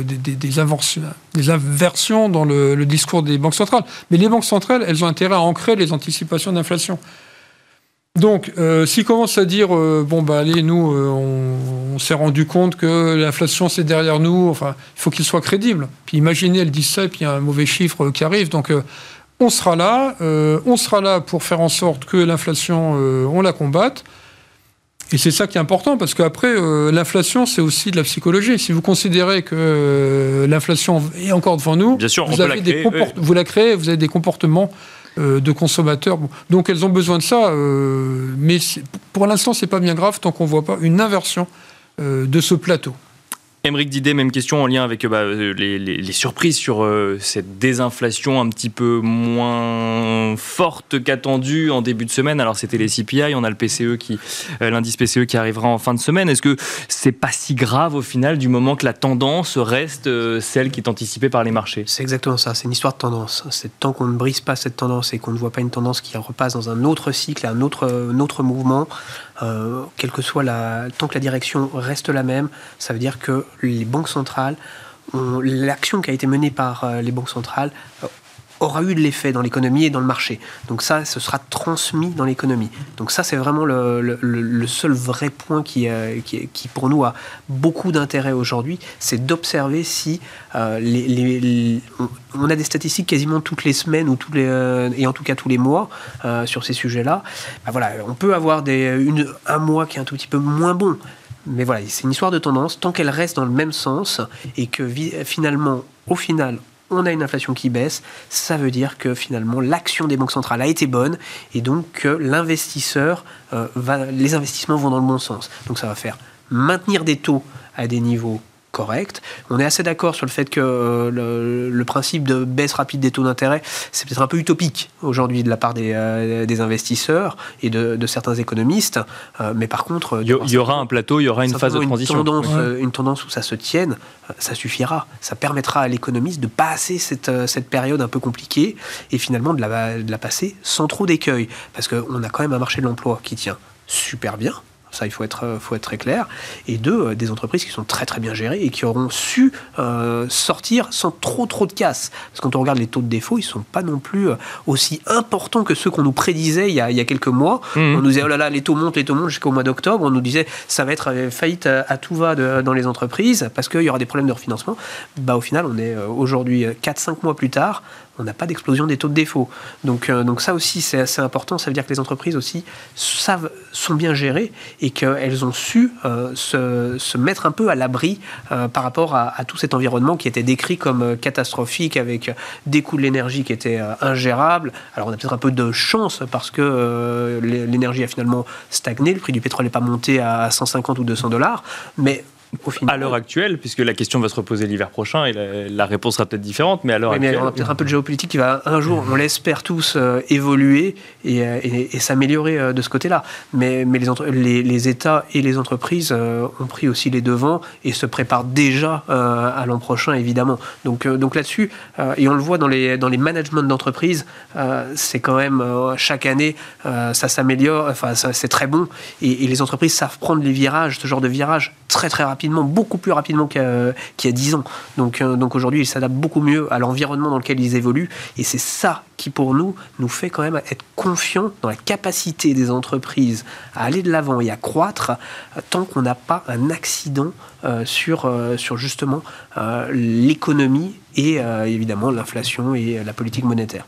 des, inversions, dans le, discours des banques centrales. Mais les banques centrales, elles ont intérêt à ancrer les anticipations d'inflation. Donc, euh, s'ils commencent à dire, euh, bon, bah allez, nous, euh, on, s'est rendu compte que l'inflation, c'est derrière nous, enfin, il faut qu'ils soient crédibles. Puis imaginez, elles disent ça, et puis il y a un mauvais chiffre qui arrive. Donc, on sera là, on sera là pour faire en sorte que l'inflation, on la combatte. Et c'est ça qui est important, parce qu'après, l'inflation, c'est aussi de la psychologie. Si vous considérez que l'inflation est encore devant nous, Bien sûr, vous, avez des vous la créez, vous avez des comportements euh, de consommateurs. Donc elles ont besoin de ça, euh, mais pour l'instant, c'est pas bien grave tant qu'on voit pas une inversion euh, de ce plateau. Émeric même question en lien avec bah, les, surprises sur euh, cette désinflation un petit peu moins forte qu'attendue en début de semaine. Alors c'était les CPI, on a le PCE qui, euh, l'indice PCE qui arrivera en fin de semaine. Est-ce que c'est pas si grave au final du moment que la tendance reste euh, celle qui est anticipée par les marchés? C'est exactement ça. C'est une histoire de tendance. C'est tant qu'on ne brise pas cette tendance et qu'on ne voit pas une tendance qui repasse dans un autre cycle, un autre mouvement, euh, quelle que soit la, tant que la direction reste la même, ça veut dire que les banques centrales, l'action qui a été menée par euh, les banques centrales, euh, aura eu de l'effet dans l'économie et dans le marché. Donc ça, ce sera transmis dans l'économie. Donc ça, c'est vraiment le, seul vrai point qui, qui, qui, pour nous, a beaucoup d'intérêt aujourd'hui, c'est d'observer si les, on a des statistiques quasiment toutes les semaines ou tous les, et en tout cas tous les mois sur ces sujets-là. Bah voilà, on peut avoir des, une, un mois qui est un tout petit peu moins bon, mais voilà, c'est une histoire de tendance. Tant qu'elle reste dans le même sens et que finalement, au final, on a une inflation qui baisse, ça veut dire que finalement l'action des banques centrales a été bonne et donc que l'investisseur, euh, les investissements vont dans le bon sens. Donc ça va faire maintenir des taux à des niveaux correct. On est assez d'accord sur le fait que euh, le, principe de baisse rapide des taux d'intérêt, c'est peut-être un peu utopique aujourd'hui de la part des, euh, investisseurs et de, certains économistes. Euh, mais par contre... Il y, aura un plateau, il y aura une phase de transition. Une tendance, une tendance où ça se tienne, ça suffira. Ça permettra à l'économiste de passer cette, cette période un peu compliquée et finalement de la, de la passer sans trop d'écueil. Parce qu'on a quand même un marché de l'emploi qui tient super bien ça, il faut être, euh, faut être très clair. Et deux, euh, des entreprises qui sont très très bien gérées et qui auront su euh, sortir sans trop trop de casse. Parce que quand on regarde les taux de défaut, ils ne sont pas non plus aussi importants que ceux qu'on nous prédisait il y, a, il y a quelques mois. Mmh. On nous disait, oh là là, les taux montent, les taux montent jusqu'au mois d'octobre. On nous disait, ça va être faillite à, tout va dans les entreprises parce qu'il y aura des problèmes de refinancement. Bah, au final, on est aujourd'hui 4-5 mois plus tard on n'a pas d'explosion des taux de défaut. Donc, euh, donc ça aussi, c'est assez important. Ça veut dire que les entreprises aussi savent, sont bien gérées et qu'elles ont su euh, se, mettre un peu à l'abri euh, par rapport à, tout cet environnement qui était décrit comme catastrophique avec des coûts de l'énergie qui étaient ingérables. Alors on a peut-être un peu de chance parce que l'énergie a finalement stagné, le prix du pétrole n'est pas monté à 150 ou 200 dollars, mais à l'heure actuelle, puisque la question va se reposer l'hiver prochain et la, réponse sera peut-être différente, mais à l'heure actuelle. on a peut-être un peu de géopolitique qui va un jour, on l'espère tous, euh, évoluer euh, et, s'améliorer euh, de ce côté-là. Mais, mais les, les, États et les entreprises ont pris aussi les devants et se préparent déjà à l'an prochain, évidemment. Donc, donc là-dessus, et on le voit dans les, dans les managements d'entreprise, c'est quand même chaque année, ça s'améliore, enfin, c'est très bon. Et, et les entreprises savent prendre les virages, ce genre de virage, très très rapidement, beaucoup plus rapidement qu'il y a 10 ans. Donc, euh, donc aujourd'hui, ils s'adaptent beaucoup mieux à l'environnement dans lequel ils évoluent. Et c'est ça qui, pour nous, nous fait quand même être confiants dans la capacité des entreprises à aller de l'avant et à croître euh, tant qu'on n'a pas un accident euh, sur, sur justement l'économie et évidemment l'inflation et la politique monétaire.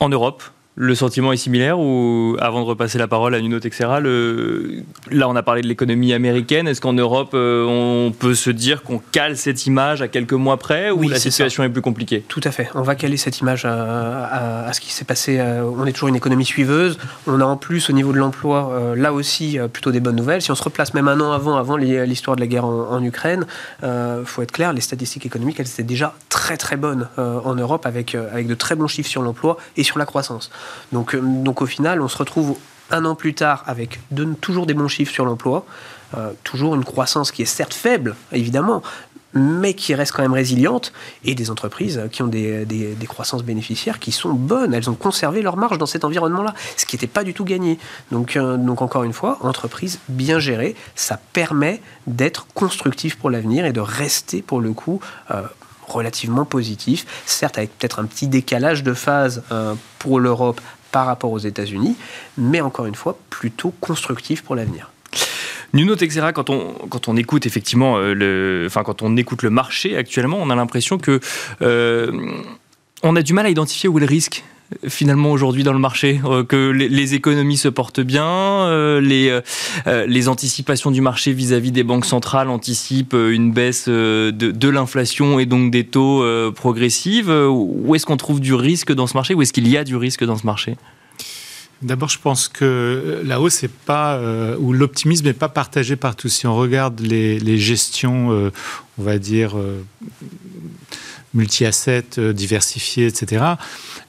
En Europe, le sentiment est similaire ou, avant de repasser la parole à Nuno Texera, le... là on a parlé de l'économie américaine, est-ce qu'en Europe euh, on peut se dire qu'on cale cette image à quelques mois près ou la situation est plus compliquée? Tout à fait, on va caler cette image à, ce qui s'est passé, euh, on est toujours une économie suiveuse, on a en plus au niveau de l'emploi euh, là aussi plutôt des bonnes nouvelles, si on se replace même un an avant, avant l'histoire de la guerre en, Ukraine, il faut être clair, les statistiques économiques elles étaient déjà très très bonnes en Europe avec, avec de très bons chiffres sur l'emploi et sur la croissance. Donc, euh, donc au final, on se retrouve un an plus tard avec toujours des bons chiffres sur l'emploi, euh, toujours une croissance qui est certes faible, évidemment, mais qui reste quand même résiliente, et des entreprises qui ont des, croissances bénéficiaires qui sont bonnes. Elles ont conservé leur marge dans cet environnement-là, ce qui n'était pas du tout gagné. Donc, euh, donc encore une fois, entreprise bien gérée, ça permet d'être constructif pour l'avenir et de rester pour le coup relativement positif, certes avec peut-être un petit décalage de phase pour l'Europe par rapport aux États-Unis, mais encore une fois, plutôt constructif pour l'avenir. Nuno Texera, quand on, quand on écoute effectivement euh, le, enfin, quand on écoute le marché actuellement, on a l'impression que euh, on a du mal à identifier où est le risque finalement aujourd'hui dans le marché, euh, que les, économies se portent bien, euh, les, euh, les anticipations du marché vis-à-vis des banques centrales anticipent une baisse de, l'inflation et donc des taux progressives. Où est-ce qu'on trouve du risque dans ce marché? Où est-ce qu'il y a du risque dans ce marché? D'abord, je pense que la hausse est pas ou l'optimisme n'est pas partagé par tous. Si on regarde les, les gestions, on va dire multi-assets, diversifiées, etc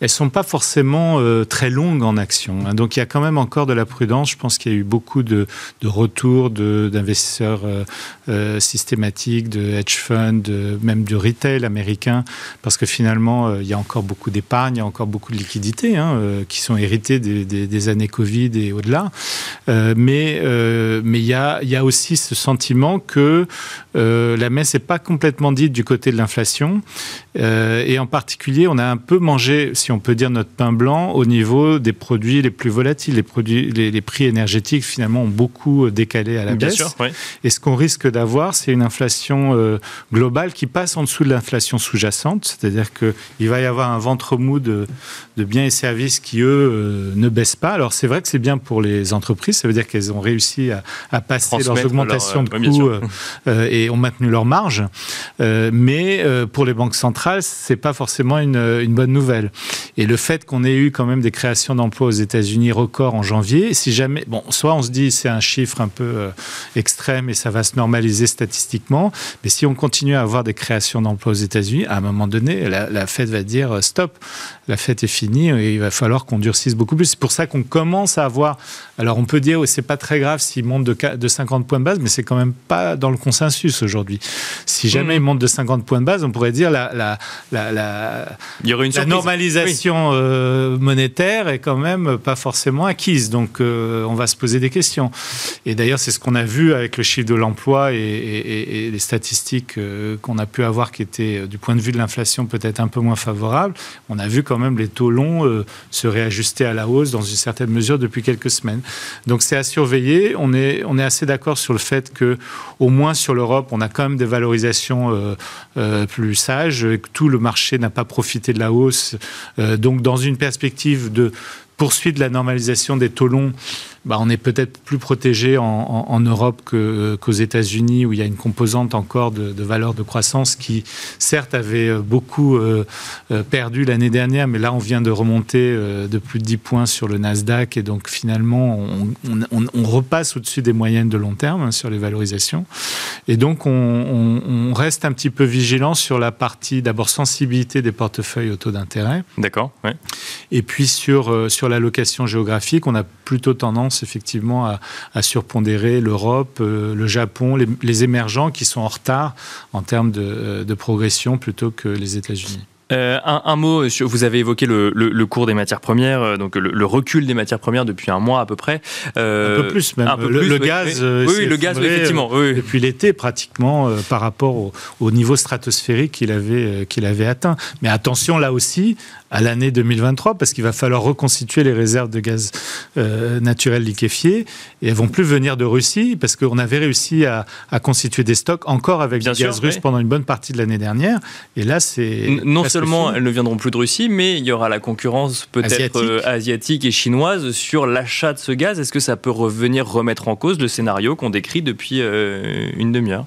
elles sont pas forcément euh, très longues en action. Hein. Donc il y a quand même encore de la prudence. Je pense qu'il y a eu beaucoup de, de retours d'investisseurs euh, euh, systématiques, de hedge funds, même du retail américain, parce que finalement il y a encore beaucoup d'épargne, il y a encore beaucoup de liquidités hein, qui sont héritées des, années Covid et au-delà. mais mais il y a aussi ce sentiment que la messe n'est pas complètement dite du côté de l'inflation. Et en particulier, on a un peu mangé, si on peut dire, notre pain blanc au niveau des produits les plus volatiles. Les, produits, les, prix énergétiques, finalement, ont beaucoup décalé à la baisse. Et ce qu'on risque d'avoir, c'est une inflation globale qui passe en dessous de l'inflation sous-jacente, c'est-à-dire qu'il va y avoir un ventre mou de, de biens et services qui, eux, euh, ne baissent pas. Alors, c'est vrai que c'est bien pour les entreprises, ça veut dire qu'elles ont réussi à, passer leurs augmentations de coûts euh, euh, et ont maintenu leur marge. mais pour les banques centrales, c'est pas forcément une, bonne nouvelle. Et le fait qu'on ait eu quand même des créations d'emplois aux États-Unis records en janvier, si jamais, bon, soit on se dit c'est un chiffre un peu extrême et ça va se normaliser statistiquement, mais si on continue à avoir des créations d'emplois aux États-Unis, à un moment donné, la, la Fed va dire stop, la fête est finie et il va falloir qu'on durcisse beaucoup plus. C'est pour ça qu'on commence à avoir. Alors on peut dire que c'est pas très grave s'il monte de, de 50 points de base, mais c'est quand même pas dans le consensus aujourd'hui. Si jamais mmh. il monte de 50 points de base, on pourrait dire la, la, la, il y aurait une la normalisation euh, monétaire est quand même pas forcément acquise. Donc euh, on va se poser des questions. Et d'ailleurs, c'est ce qu'on a vu avec le chiffre de l'emploi et, et, les statistiques euh, qu'on a pu avoir qui étaient, du point de vue de l'inflation, peut-être un peu moins favorables. On a vu quand même les taux longs se réajuster à la hausse dans une certaine mesure depuis quelques semaines. Donc c'est à surveiller. On est, on est assez d'accord sur le fait que, au moins sur l'Europe, on a quand même des valorisations euh, euh, plus sages, que tout le marché n'a pas profité de la hausse. donc dans une perspective de poursuite de la normalisation des taux longs, bah, on est peut-être plus protégé en, Europe qu'aux États-Unis, où il y a une composante encore de, valeur de croissance qui, certes, avait euh, beaucoup euh, euh, perdu l'année dernière, mais là, on vient de remonter de plus de 10 points sur le Nasdaq, et donc finalement, on, repasse au-dessus des moyennes de long terme hein, sur les valorisations. Et donc, on, reste un petit peu vigilant sur la partie, d'abord, sensibilité des portefeuilles au taux d'intérêt. D'accord, ouais. Et puis, sur, sur l'allocation géographique, on a plutôt tendance effectivement à, surpondérer l'Europe, euh, le Japon, les, émergents qui sont en retard en termes de, euh, de progression plutôt que les États-Unis. Euh, un, mot, vous avez évoqué le, cours des matières premières, donc le, recul des matières premières depuis un mois à peu près. Euh, un peu plus même. le, gaz, oui, le gaz, effectivement. Depuis l'été, pratiquement, par rapport au, niveau stratosphérique qu'il avait, qu'il avait atteint. Mais attention là aussi à l'année 2023, parce qu'il va falloir reconstituer les réserves de gaz naturel liquéfié, et elles vont plus venir de Russie, parce qu'on avait réussi à, constituer des stocks encore avec du gaz russe pendant une bonne partie de l'année dernière. Et là, c'est non seulement elles ne viendront plus de Russie, mais il y aura la concurrence peut-être asiatique. Euh, et chinoise sur l'achat de ce gaz. Est-ce que ça peut revenir remettre en cause le scénario qu'on décrit depuis euh, une demi-heure?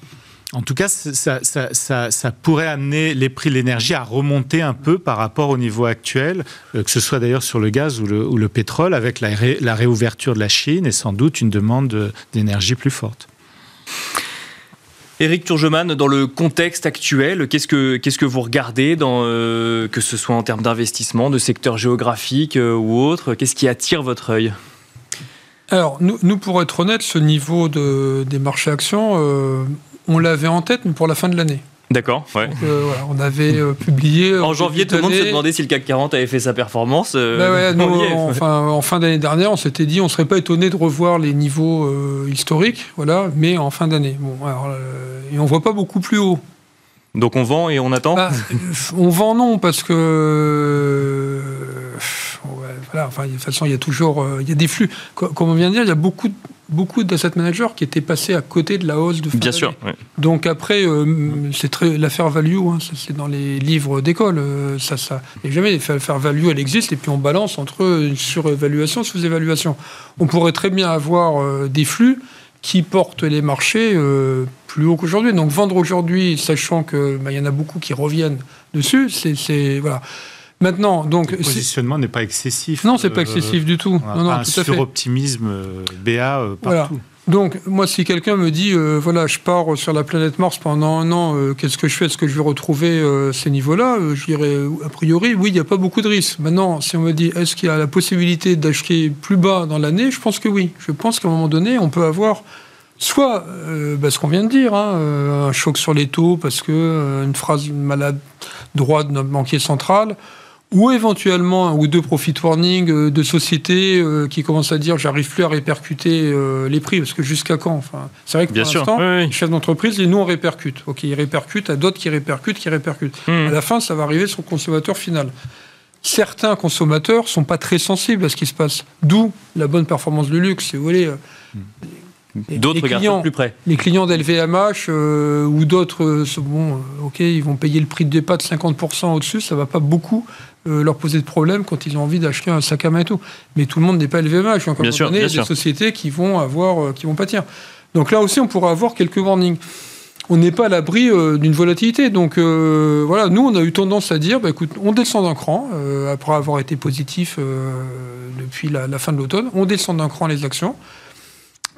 En tout cas, ça, pourrait amener les prix de l'énergie à remonter un peu par rapport au niveau actuel, euh, que ce soit d'ailleurs sur le gaz ou le, pétrole, avec la, la réouverture de la Chine et sans doute une demande d'énergie plus forte. Éric Turgeman, dans le contexte actuel, qu'est-ce que, qu'est-ce que vous regardez, dans, euh, que ce soit en termes d'investissement, de secteur géographique euh, ou autre Qu'est-ce qui attire votre œil? Alors, nous, nous, pour être honnête, ce niveau de, des marchés actions, euh, on l'avait en tête, mais pour la fin de l'année. D'accord, ouais. Euh, on avait euh, publié. En janvier, tout le monde se demandait si le CAC 40 avait fait sa performance. Euh, bah nous, enfin, en fin d'année dernière, on s'était dit, on ne serait pas étonné de revoir les niveaux historiques, voilà, mais en fin d'année. Bon, et on voit pas beaucoup plus haut. Donc on vend et on attend bah, On vend non, parce que. voilà, enfin, de toute façon, il y a toujours. il y a des flux. Comme on vient de dire, il y a beaucoup de beaucoup d'asset managers qui étaient passés à côté de la hausse de fin Bien sûr. Donc après, euh, c'est très l'affaire value, hein, c'est dans les livres d'école. Euh, ça, ça, et jamais l'affaire value, elle existe, et puis on balance entre une surévaluation, sous-évaluation. On pourrait très bien avoir euh, des flux qui portent les marchés plus haut qu'aujourd'hui. Donc vendre aujourd'hui, sachant qu'il bah, y en a beaucoup qui reviennent dessus, c'est voilà. Maintenant, donc. Le positionnement n'est pas excessif. Non, c'est pas excessif du tout. Non, non, un suroptimisme euh, BA euh, partout. Donc, moi, si quelqu'un me dit, euh, voilà, je pars sur la planète Mars pendant un an, qu'est-ce que je fais? Est-ce que je vais retrouver ces niveaux-là? Je dirais, a priori, oui, il n'y a pas beaucoup de risques. Maintenant, si on me dit, est-ce qu'il y a la possibilité d'acheter plus bas dans l'année? Je pense que oui. Je pense qu'à un moment donné, on peut avoir soit bah, ce qu'on vient de dire, hein, un choc sur les taux parce que une phrase malade droite de notre banquier central, ou éventuellement un ou deux profit warning euh, de sociétés euh, qui commencent à dire j'arrive plus à répercuter euh, les prix parce que jusqu'à quand enfin c'est vrai que Bien pour l'instant oui, oui. les chefs d'entreprise nous on répercute. Ok ils répercutent à d'autres qui répercutent qui répercutent. Hmm. à la fin ça va arriver sur le consommateur final. Certains consommateurs sont pas très sensibles à ce qui se passe d'où la bonne performance du luxe si vous voulez. Les- D'autres regardent clients- plus près. les clients d'LVMH euh, ou d'autres, euh, bon, euh, ok, ils vont payer le prix de départ de 50% au-dessus, ça va pas beaucoup euh, leur poser de problème quand ils ont envie d'acheter un sac à main et tout. Mais tout le monde n'est pas LVMH. Donc, à un Bien sûr, donné, il y a des sûr. sociétés qui vont avoir, qui vont pâtir. Donc là aussi, on pourra avoir quelques warnings. On n'est pas à l'abri euh, d'une volatilité. Donc euh, voilà, nous, on a eu tendance à dire, bah, écoute, on descend d'un cran, euh, après avoir été positif depuis la, la fin de l'automne, on descend d'un cran les actions.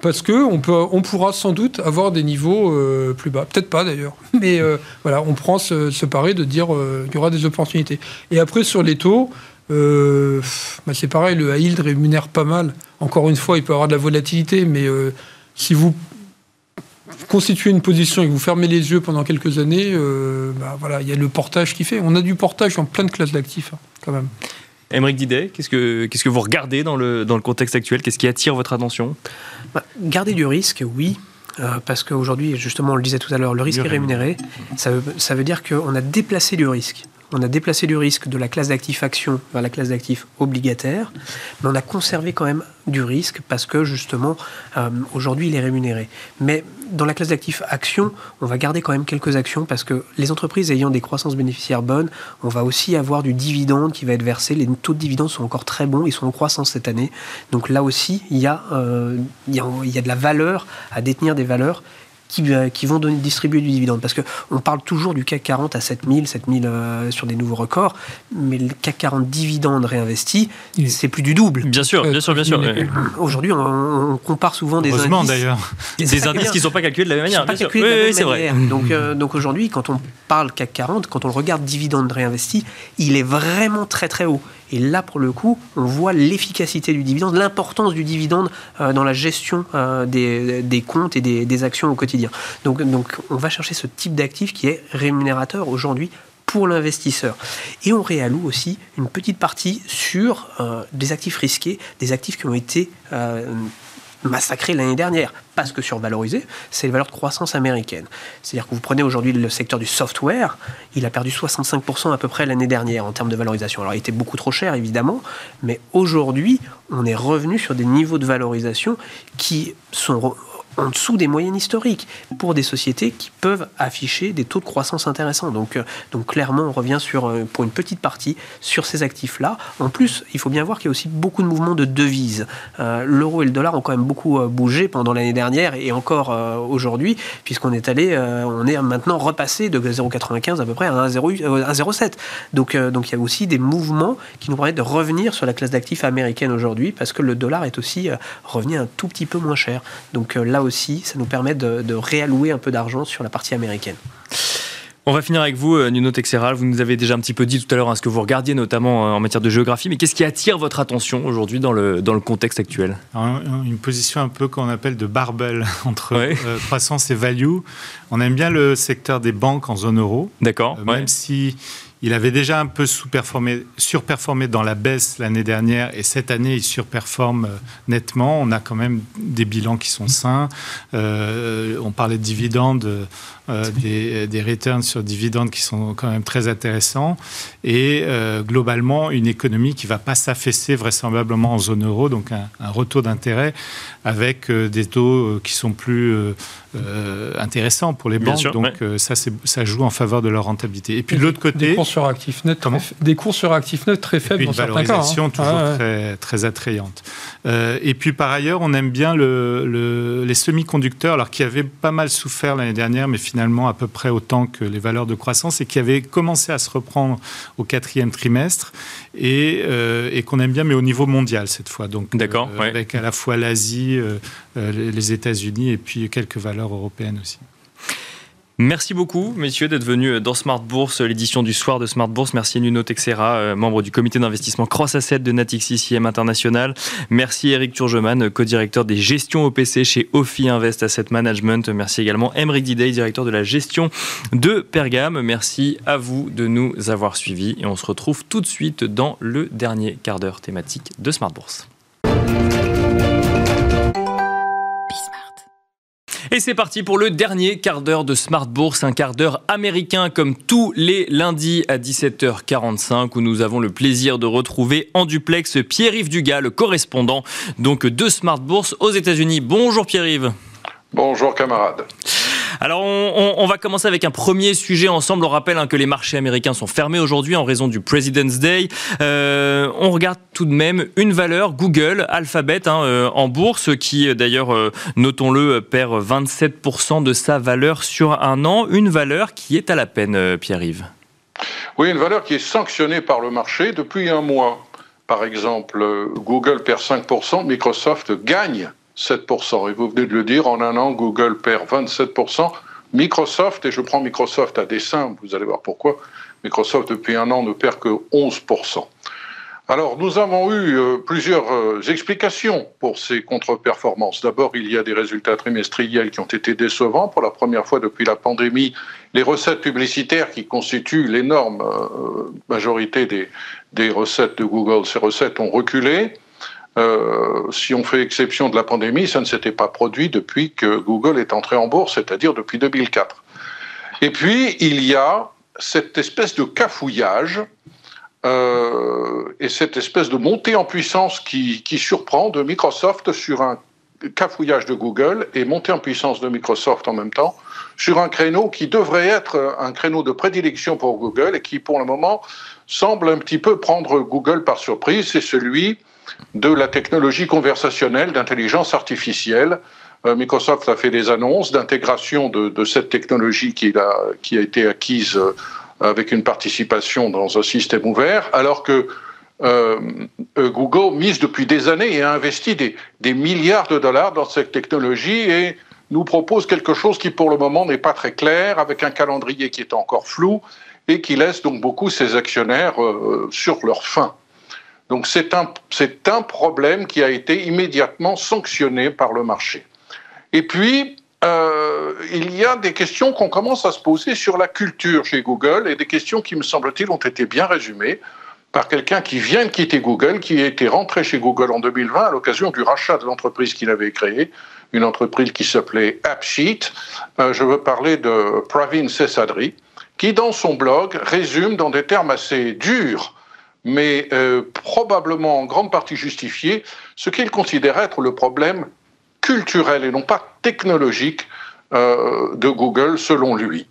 Parce que on, pourra sans doute avoir des niveaux euh, plus bas. Peut-être pas d'ailleurs. Mais euh, voilà, on prend ce, ce pari de dire euh, qu'il y aura des opportunités. Et après, sur les taux, euh, bah, c'est pareil, le high rémunère pas mal. Encore une fois, il peut y avoir de la volatilité, mais euh, si vous constituez une position et que vous fermez les yeux pendant quelques années, euh, bah, voilà, il y a le portage qui fait. On a du portage dans plein de classes d'actifs, hein, quand même. Émeric Didet, qu'est-ce que, qu'est-ce que vous regardez dans le, dans le contexte actuel? Qu'est-ce qui attire votre attention? Bah, garder du risque, oui. euh, parce qu'aujourd'hui, justement, on le disait tout à l'heure, le risque est rémunéré. Ça veut, ça veut dire qu'on a déplacé du risque. On a déplacé du risque de la classe d'actifs actions vers la classe d'actifs obligataires, mais on a conservé quand même du risque parce que justement, euh, aujourd'hui, il est rémunéré. Mais dans la classe d'actifs actions, on va garder quand même quelques actions parce que les entreprises ayant des croissances bénéficiaires bonnes, on va aussi avoir du dividende qui va être versé. Les taux de dividendes sont encore très bons, ils sont en croissance cette année. Donc là aussi, il y a, euh, il y a de la valeur à détenir des valeurs qui, euh, qui vont donner, distribuer du dividende. Parce qu'on parle toujours du CAC 40 à 7000, 7000 euh, sur des nouveaux records, mais le CAC 40 dividende réinvesti, c'est plus du double. Bien sûr, bien sûr, bien sûr. Ouais. Aujourd'hui, on, on compare souvent des Heureusement indices. d'ailleurs. Des indices qui ne sont pas calculés de la même manière. pas bien sûr. calculés de la Oui, c'est vrai. manière. Donc, euh, donc aujourd'hui, quand on parle CAC 40, quand on le regarde dividende réinvesti, il est vraiment très très haut. Et là, pour le coup, on voit l'efficacité du dividende, l'importance du dividende euh, dans la gestion euh, des, comptes et des, actions au quotidien. Donc, on va chercher ce type d'actif qui est rémunérateur aujourd'hui pour l'investisseur. Et on réalloue aussi une petite partie sur euh, des actifs risqués, des actifs qui ont été massacrés l'année dernière, parce que survalorisés, c'est les valeurs de croissance américaines. C'est-à-dire que vous prenez aujourd'hui le secteur du software, il a perdu 65% à peu près l'année dernière en termes de valorisation. Alors il était beaucoup trop cher évidemment, mais aujourd'hui on est revenu sur des niveaux de valorisation qui sont en dessous des moyennes historiques pour des sociétés qui peuvent afficher des taux de croissance intéressants. Donc, euh, donc clairement, on revient sur, euh, pour une petite partie sur ces actifs-là. En plus, il faut bien voir qu'il y a aussi beaucoup de mouvements de devises. Euh, L'euro et le dollar ont quand même beaucoup bougé pendant l'année dernière et encore aujourd'hui, puisqu'on est allé, on est maintenant repassé de 0,95 à peu près à 1,08, euh, 1,07. Donc, donc il y a aussi des mouvements qui nous permettent de revenir sur la classe d'actifs américaine aujourd'hui, parce que le dollar est aussi revenu un tout petit peu moins cher. Donc là aussi, ça nous permet de, de réallouer un peu d'argent sur la partie américaine. On va finir avec vous, euh, Nuno Texeral. Vous nous avez déjà un petit peu dit tout à l'heure hein, ce que vous regardiez, notamment euh, en matière de géographie. Mais qu'est-ce qui attire votre attention aujourd'hui dans le, dans le contexte actuel? Alors, Une position un peu qu'on appelle de barbell entre Ouais. euh, croissance et value. On aime bien le secteur des banques en zone euro. D'accord Euh, ouais. Même si il avait déjà un peu surperformé dans la baisse l'année dernière et cette année il surperforme euh, nettement. On a quand même des bilans qui sont sains. Euh, on parlait de dividendes, euh, des, des returns sur dividendes qui sont quand même très intéressants et euh, globalement une économie qui va pas s'affaisser vraisemblablement en zone euro, donc un, un retour d'intérêt avec euh, des taux qui sont plus euh, euh, intéressants pour les Bien banques. sûr, donc ouais. euh, ça, ça joue en faveur de leur rentabilité. Et puis de l'autre Des côté, cours sur actifs nets, Comment très, des cours sur actifs nets très et faibles puis dans une certains cas. valorisation hein. toujours Ah, ouais. très, très attrayante. Euh, et puis par ailleurs, on aime bien le- le- les semi-conducteurs, alors qui avaient pas mal souffert l'année dernière, mais finalement à peu près autant que les valeurs de croissance, et qui avaient commencé à se reprendre au quatrième trimestre, et, euh, et qu'on aime bien, mais au niveau mondial cette fois. Donc D'accord, euh, ouais. avec à la fois l'Asie, euh, les États-Unis, et puis quelques valeurs européennes aussi. Merci beaucoup, messieurs, d'être venus dans Smart Bourse, l'édition du soir de Smart Bourse. Merci Nuno Texera, euh, membre du comité d'investissement Cross Asset de Natixis ICM International. Merci Eric Turgeman, co-directeur des gestions OPC chez Ophi Invest Asset Management. Merci également Emric Diday, directeur de la gestion de Pergame. Merci à vous de nous avoir suivis et on se retrouve tout de suite dans le dernier quart d'heure thématique de Smart Bourse. Et c'est parti pour le dernier quart d'heure de Smart Bourse, un quart d'heure américain comme tous les lundis à 17h45 où nous avons le plaisir de retrouver en duplex Pierre-Yves Dugas, le correspondant donc de Smart Bourse aux États-Unis. Bonjour Pierre-Yves. Bonjour camarades. Alors, on, va commencer avec un premier sujet ensemble. On rappelle hein, que les marchés américains sont fermés aujourd'hui en raison du President's Day. Euh, on regarde tout de même une valeur, Google, Alphabet, hein, euh, en bourse, qui d'ailleurs, euh, notons-le, perd 27% de sa valeur sur un an. Une valeur qui est à la peine, Pierre-Yves. Oui, une valeur qui est sanctionnée par le marché depuis un mois. Par exemple, Google perd 5%, Microsoft gagne 7%. Et vous venez de le dire, en un an, Google perd 27%. Microsoft, et je prends Microsoft à dessein, vous allez voir pourquoi, Microsoft depuis un an ne perd que 11%. Alors, nous avons eu euh, plusieurs euh, explications pour ces contre-performances. D'abord, il y a des résultats trimestriels qui ont été décevants. Pour la première fois depuis la pandémie, les recettes publicitaires qui constituent l'énorme euh, majorité des, des recettes de Google, ces recettes ont reculé. Euh, si on fait exception de la pandémie, ça ne s'était pas produit depuis que Google est entré en bourse, c'est-à-dire depuis 2004. Et puis, il y a cette espèce de cafouillage euh, et cette espèce de montée en puissance qui, qui, surprend de Microsoft sur un cafouillage de Google et montée en puissance de Microsoft en même temps sur un créneau qui devrait être un créneau de prédilection pour Google et qui, pour le moment, semble un petit peu prendre Google par surprise. C'est celui de la technologie conversationnelle d'intelligence artificielle. Euh, Microsoft a fait des annonces d'intégration de, cette technologie qui a, été acquise euh, avec une participation dans un système ouvert, alors que euh, Google mise depuis des années et a investi des, des, milliards de dollars dans cette technologie et nous propose quelque chose qui pour le moment n'est pas très clair, avec un calendrier qui est encore flou et qui laisse donc beaucoup ses actionnaires sur leur faim. Donc c'est un, un problème qui a été immédiatement sanctionné par le marché. Et puis, euh, il y a des questions qu'on commence à se poser sur la culture chez Google et des questions qui, me semble-t-il, ont été bien résumées par quelqu'un qui vient de quitter Google, qui été rentré chez Google en 2020 à l'occasion du rachat de l'entreprise qu'il avait créée, une entreprise qui s'appelait AppSheet. Euh, je veux parler de Pravin Sesadri, qui dans son blog résume dans des termes assez durs mais euh, probablement en grande partie justifié, ce qu'il considère être le problème culturel et non pas technologique euh, de Google, selon lui.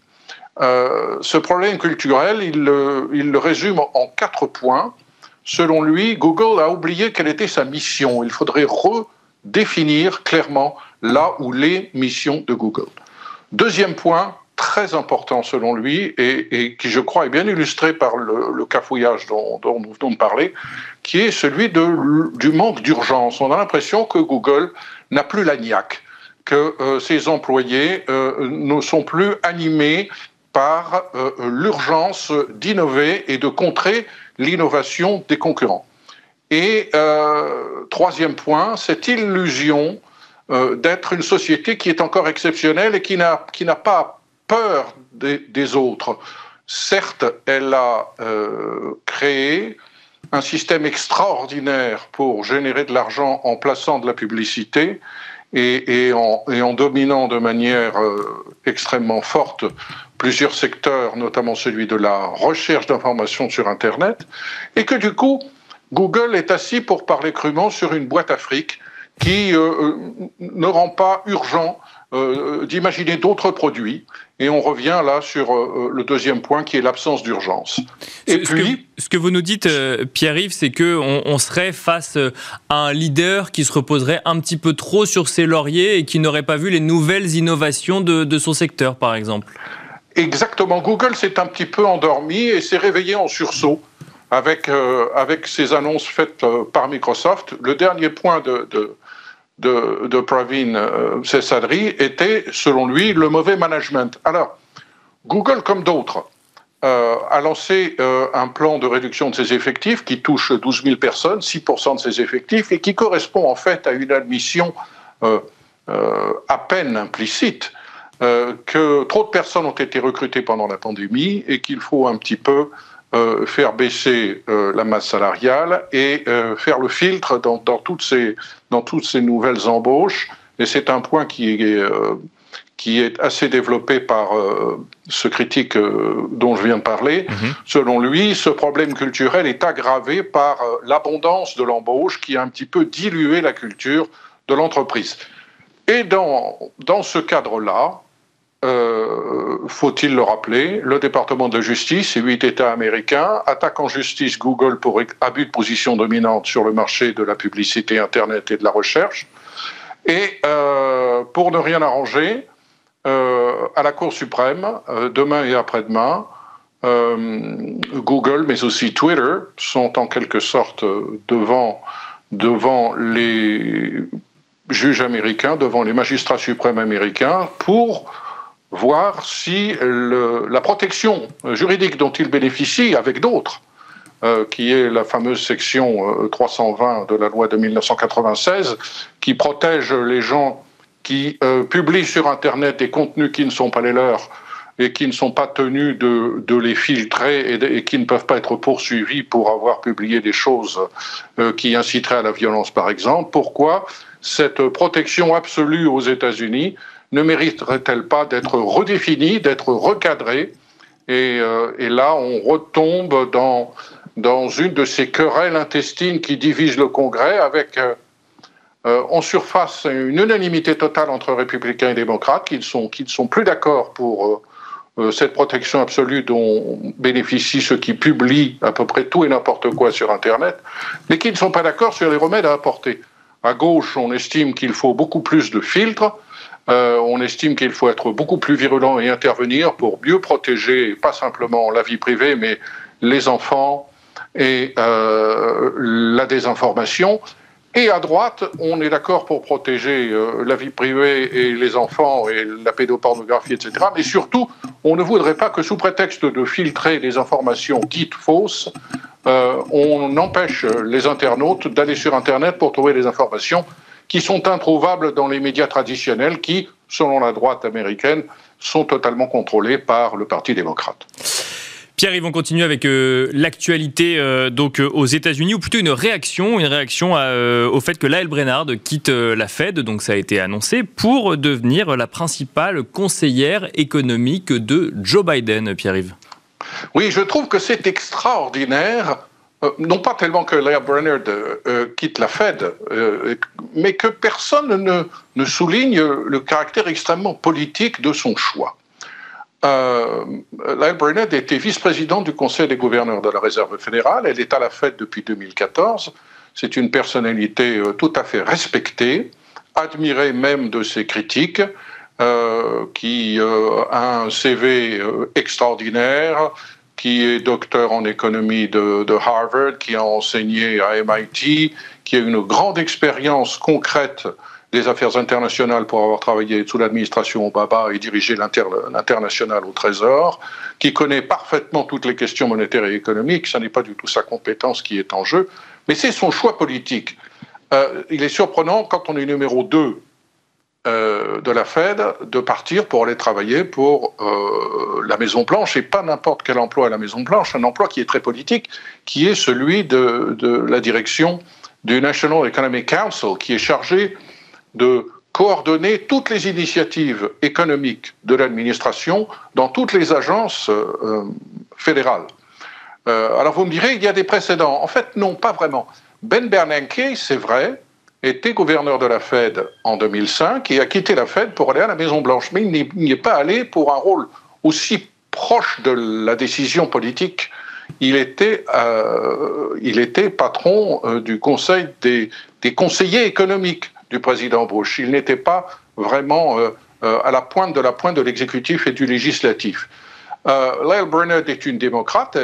Euh, ce problème culturel, il, il, le résume en quatre points. Selon lui, Google a oublié quelle était sa mission. Il faudrait redéfinir clairement là où les missions de Google. Deuxième point, très important selon lui et, qui, je crois, est bien illustré par le, cafouillage dont, nous venons de parler, qui est celui du manque d'urgence. On a l'impression que Google n'a plus la niaque, que euh, ses employés euh, ne sont plus animés par euh, l'urgence d'innover et de contrer l'innovation des concurrents. Et troisième point, cette illusion d'être une société qui est encore exceptionnelle et qui n'a pas peur des, autres. Certes, elle a euh, créé un système extraordinaire pour générer de l'argent en plaçant de la publicité et, en, dominant de manière euh, extrêmement forte plusieurs secteurs, notamment celui de la recherche d'informations sur Internet, et que du coup, Google est assis, pour parler crûment, sur une boîte Afrique qui euh, ne rend pas urgent d'imaginer d'autres produits et on revient là sur euh, le deuxième point qui est l'absence d'urgence. Et ce puis, que, ce que vous nous dites, euh, Pierre-Yves, c'est que on, serait face euh, à un leader qui se reposerait un petit peu trop sur ses lauriers et qui n'aurait pas vu les nouvelles innovations de, son secteur, par exemple. Exactement. Google s'est un petit peu endormi et s'est réveillé en sursaut avec, avec ces annonces faites par Microsoft. Le dernier point de, de de, de Pravin euh, était, selon lui, le mauvais management. Alors, Google, comme d'autres, a lancé un plan de réduction de ses effectifs qui touche 12 000 personnes, 6% de ses effectifs, et qui correspond en fait à une admission à peine implicite que trop de personnes ont été recrutées pendant la pandémie et qu'il faut un petit peu euh, faire baisser euh, la masse salariale et euh, faire le filtre dans, dans, toutes ces, dans toutes ces nouvelles embauches. Et c'est un point qui est, qui est assez développé par ce critique dont je viens de parler. Mhm. Selon lui, ce problème culturel est aggravé par l'abondance de l'embauche qui a un petit peu dilué la culture de l'entreprise. Et dans, dans ce cadre-là, euh, faut-il le rappeler, le département de justice et huit États américains attaquent en justice Google pour abus de position dominante sur le marché de la publicité Internet et de la recherche. Et euh, pour ne rien arranger, euh, à la Cour suprême, demain et après-demain, Google, mais aussi Twitter, sont en quelque sorte devant, devant les juges américains, devant les magistrats suprêmes américains, pour voir si la protection juridique dont il bénéficie avec d'autres, euh, qui est la fameuse section 320 euh, de la loi de 1996, qui protège les gens qui euh, publient sur Internet des contenus qui ne sont pas les leurs et qui ne sont pas tenus de, les filtrer et, qui ne peuvent pas être poursuivis pour avoir publié des choses qui inciteraient à la violence, par exemple. Pourquoi cette protection absolue aux États-Unis ne mériterait-elle pas d'être redéfinie, d'être recadrée euh, et, là, on retombe dans, dans une de ces querelles intestines qui divisent le Congrès avec euh, euh, en surface une unanimité totale entre républicains et démocrates qui ne sont, qui ne sont plus d'accord pour cette protection absolue dont bénéficient ceux qui publient à peu près tout et n'importe quoi sur Internet, mais qui ne sont pas d'accord sur les remèdes à apporter. À gauche, on estime qu'il faut beaucoup plus de filtres. Euh, on estime qu'il faut être beaucoup plus virulent et intervenir pour mieux protéger pas simplement la vie privée, mais les enfants et euh, la désinformation. Et à droite, on est d'accord pour protéger euh, la vie privée et les enfants et la pédopornographie, etc. Mais surtout, on ne voudrait pas que sous prétexte de filtrer des informations dites fausses, on empêche les internautes d'aller sur Internet pour trouver des informations qui sont introuvables dans les médias traditionnels qui, selon la droite américaine, sont totalement contrôlés par le Parti démocrate. Pierre, ils vont continuer avec euh, l'actualité euh, donc euh, aux États-Unis, ou plutôt une réaction, une réaction au fait que Lael Brennard quitte la Fed, donc ça a été annoncé, pour devenir la principale conseillère économique de Joe Biden, Pierre-Yves. Oui, je trouve que c'est extraordinaire euh, non pas tellement que Leah Brenner euh, quitte la Fed, euh, mais que personne ne, ne, souligne le caractère extrêmement politique de son choix. Leah Brenner était vice-présidente du Conseil des gouverneurs de la Réserve fédérale. Elle est à la Fed depuis 2014. C'est une personnalité tout à fait respectée, admirée même de ses critiques, qui a un CV extraordinaire, qui est docteur en économie de, Harvard, qui a enseigné à MIT, qui a une grande expérience concrète des affaires internationales pour avoir travaillé sous l'administration Obama et dirigé l'international au Trésor, qui connaît parfaitement toutes les questions monétaires et économiques. Ce n'est pas du tout sa compétence qui est en jeu, mais c'est son choix politique. Euh, il est surprenant quand on est numéro 2 euh, de la Fed de partir pour aller travailler pour euh, la Maison Blanche et pas n'importe quel emploi à la Maison Blanche, un emploi qui est très politique, qui est celui de, la direction du National Economic Council, qui est chargé de coordonner toutes les initiatives économiques de l'administration dans toutes les agences euh, fédérales. alors vous me direz, il y a des précédents. En fait, non, pas vraiment. Ben Bernanke, c'est vrai, était gouverneur de la Fed en 2005 et a quitté la Fed pour aller à la Maison-Blanche. Mais il n'y est pas allé pour un rôle aussi proche de la décision politique. Il était, euh, il était patron euh, du conseil des, conseillers économiques du président Bush. Il n'était pas vraiment euh, à la pointe de la pointe de l'exécutif et du législatif. Lyle Burnett est une démocrate,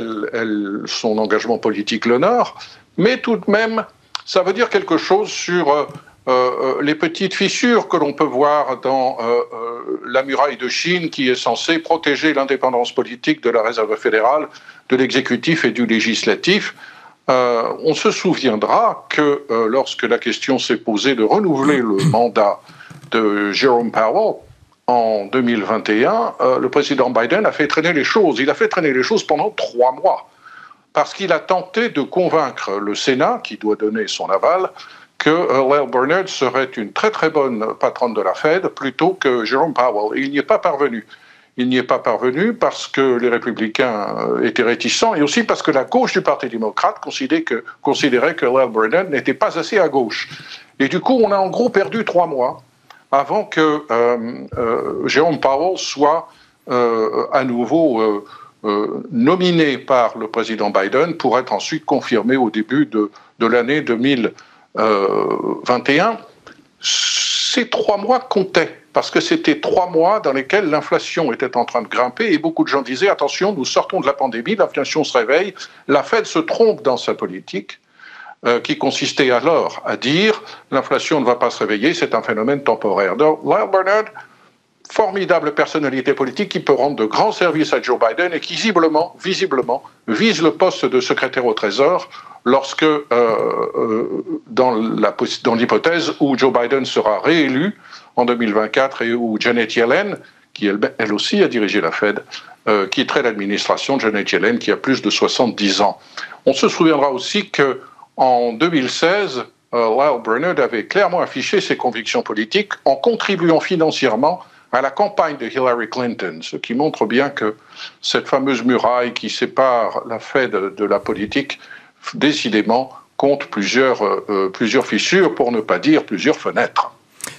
son engagement politique l'honore, mais tout de même, ça veut dire quelque chose sur euh, euh, les petites fissures que l'on peut voir dans euh, la muraille de Chine qui est censée protéger l'indépendance politique de la Réserve fédérale, de l'exécutif et du législatif. on se souviendra que lorsque la question s'est posée de renouveler le mandat de Jerome Powell, en 2021, le président Biden a fait traîner les choses. Il a fait traîner les choses pendant trois mois parce qu'il a tenté de convaincre le Sénat, qui doit donner son aval, que Lael Bernard serait une très très bonne patronne de la Fed plutôt que Jerome Powell. Il n'y est pas parvenu. Il n'y est pas parvenu parce que les républicains euh, étaient réticents et aussi parce que la gauche du Parti démocrate considérait que, considérait que Bernard n'était pas assez à gauche. Et du coup, on a en gros perdu trois mois avant que euh, euh, Jérôme Powell soit à nouveau euh, nominé par le président Biden pour être ensuite confirmé au début de, l'année 2021. Ces trois mois comptaient parce que c'était trois mois dans lesquels l'inflation était en train de grimper et beaucoup de gens disaient attention, nous sortons de la pandémie, l'inflation se réveille, la Fed se trompe dans sa politique. Euh, qui consistait alors à dire l'inflation ne va pas se réveiller, c'est un phénomène temporaire. Donc, Bernard formidable personnalité politique qui peut rendre de grands services à Joe Biden et qui visiblement, visiblement vise le poste de secrétaire au Trésor lorsque, euh, euh, dans l'hypothèse où Joe Biden sera réélu en 2024 et où Janet Yellen, qui elle, aussi a dirigé la Fed, euh, quitterait l'administration Janet Yellen qui a plus de 70 ans. On se souviendra aussi que en 2016, Lyle Bernard avait clairement affiché ses convictions politiques en contribuant financièrement à la campagne de Hillary Clinton, ce qui montre bien que cette fameuse muraille qui sépare la Fed de la politique, décidément, compte plusieurs, euh, plusieurs fissures, pour ne pas dire plusieurs fenêtres.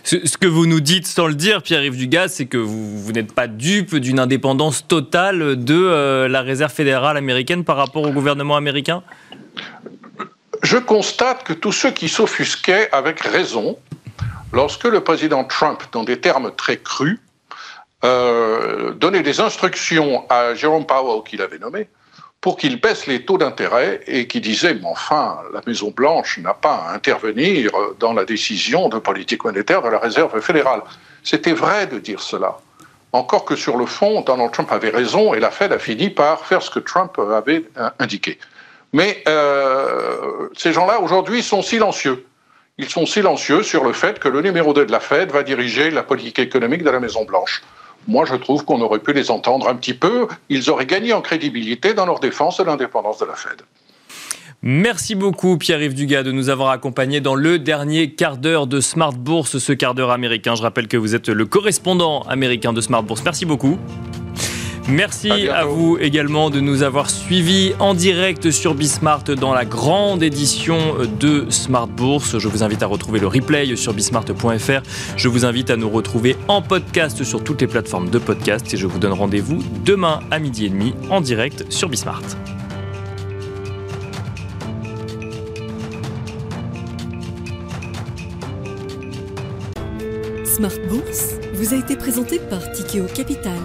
Ce, que vous nous dites sans le dire, Pierre-Yves Dugas, c'est que vous, vous n'êtes pas dupe d'une indépendance totale de euh, la réserve fédérale américaine par rapport au gouvernement américain? Je constate que tous ceux qui s'offusquaient avec raison, lorsque le président Trump, dans des termes très crus, euh, donner des instructions à Jérôme Powell, qu'il avait nommé, pour qu'il baisse les taux d'intérêt et qui disait, mais enfin, la Maison-Blanche n'a pas à intervenir dans la décision de politique monétaire de la Réserve fédérale. C'était vrai de dire cela. Encore que sur le fond, Donald Trump avait raison et la Fed a fini par faire ce que Trump avait indiqué. Mais euh, ces gens-là, aujourd'hui, sont silencieux. Ils sont silencieux sur le fait que le numéro 2 de la Fed va diriger la politique économique de la Maison-Blanche. Moi, je trouve qu'on aurait pu les entendre un petit peu. Ils auraient gagné en crédibilité dans leur défense de l'indépendance de la Fed. Merci beaucoup Pierre-Yves Dugas de nous avoir accompagnés dans le dernier quart d'heure de Smart Bourse, ce quart d'heure américain. Je rappelle que vous êtes le correspondant américain de Smart Bourse. Merci beaucoup. Merci à, vous également de nous avoir suivis en direct sur Bismart dans la grande édition de Smart Bourse. Je vous invite à retrouver le replay sur bismart.fr. Je vous invite à nous retrouver en podcast sur toutes les plateformes de podcast et je vous donne rendez-vous demain à midi et demi en direct sur Bismart. Smart Bourse vous a été présenté par Tikeo Capital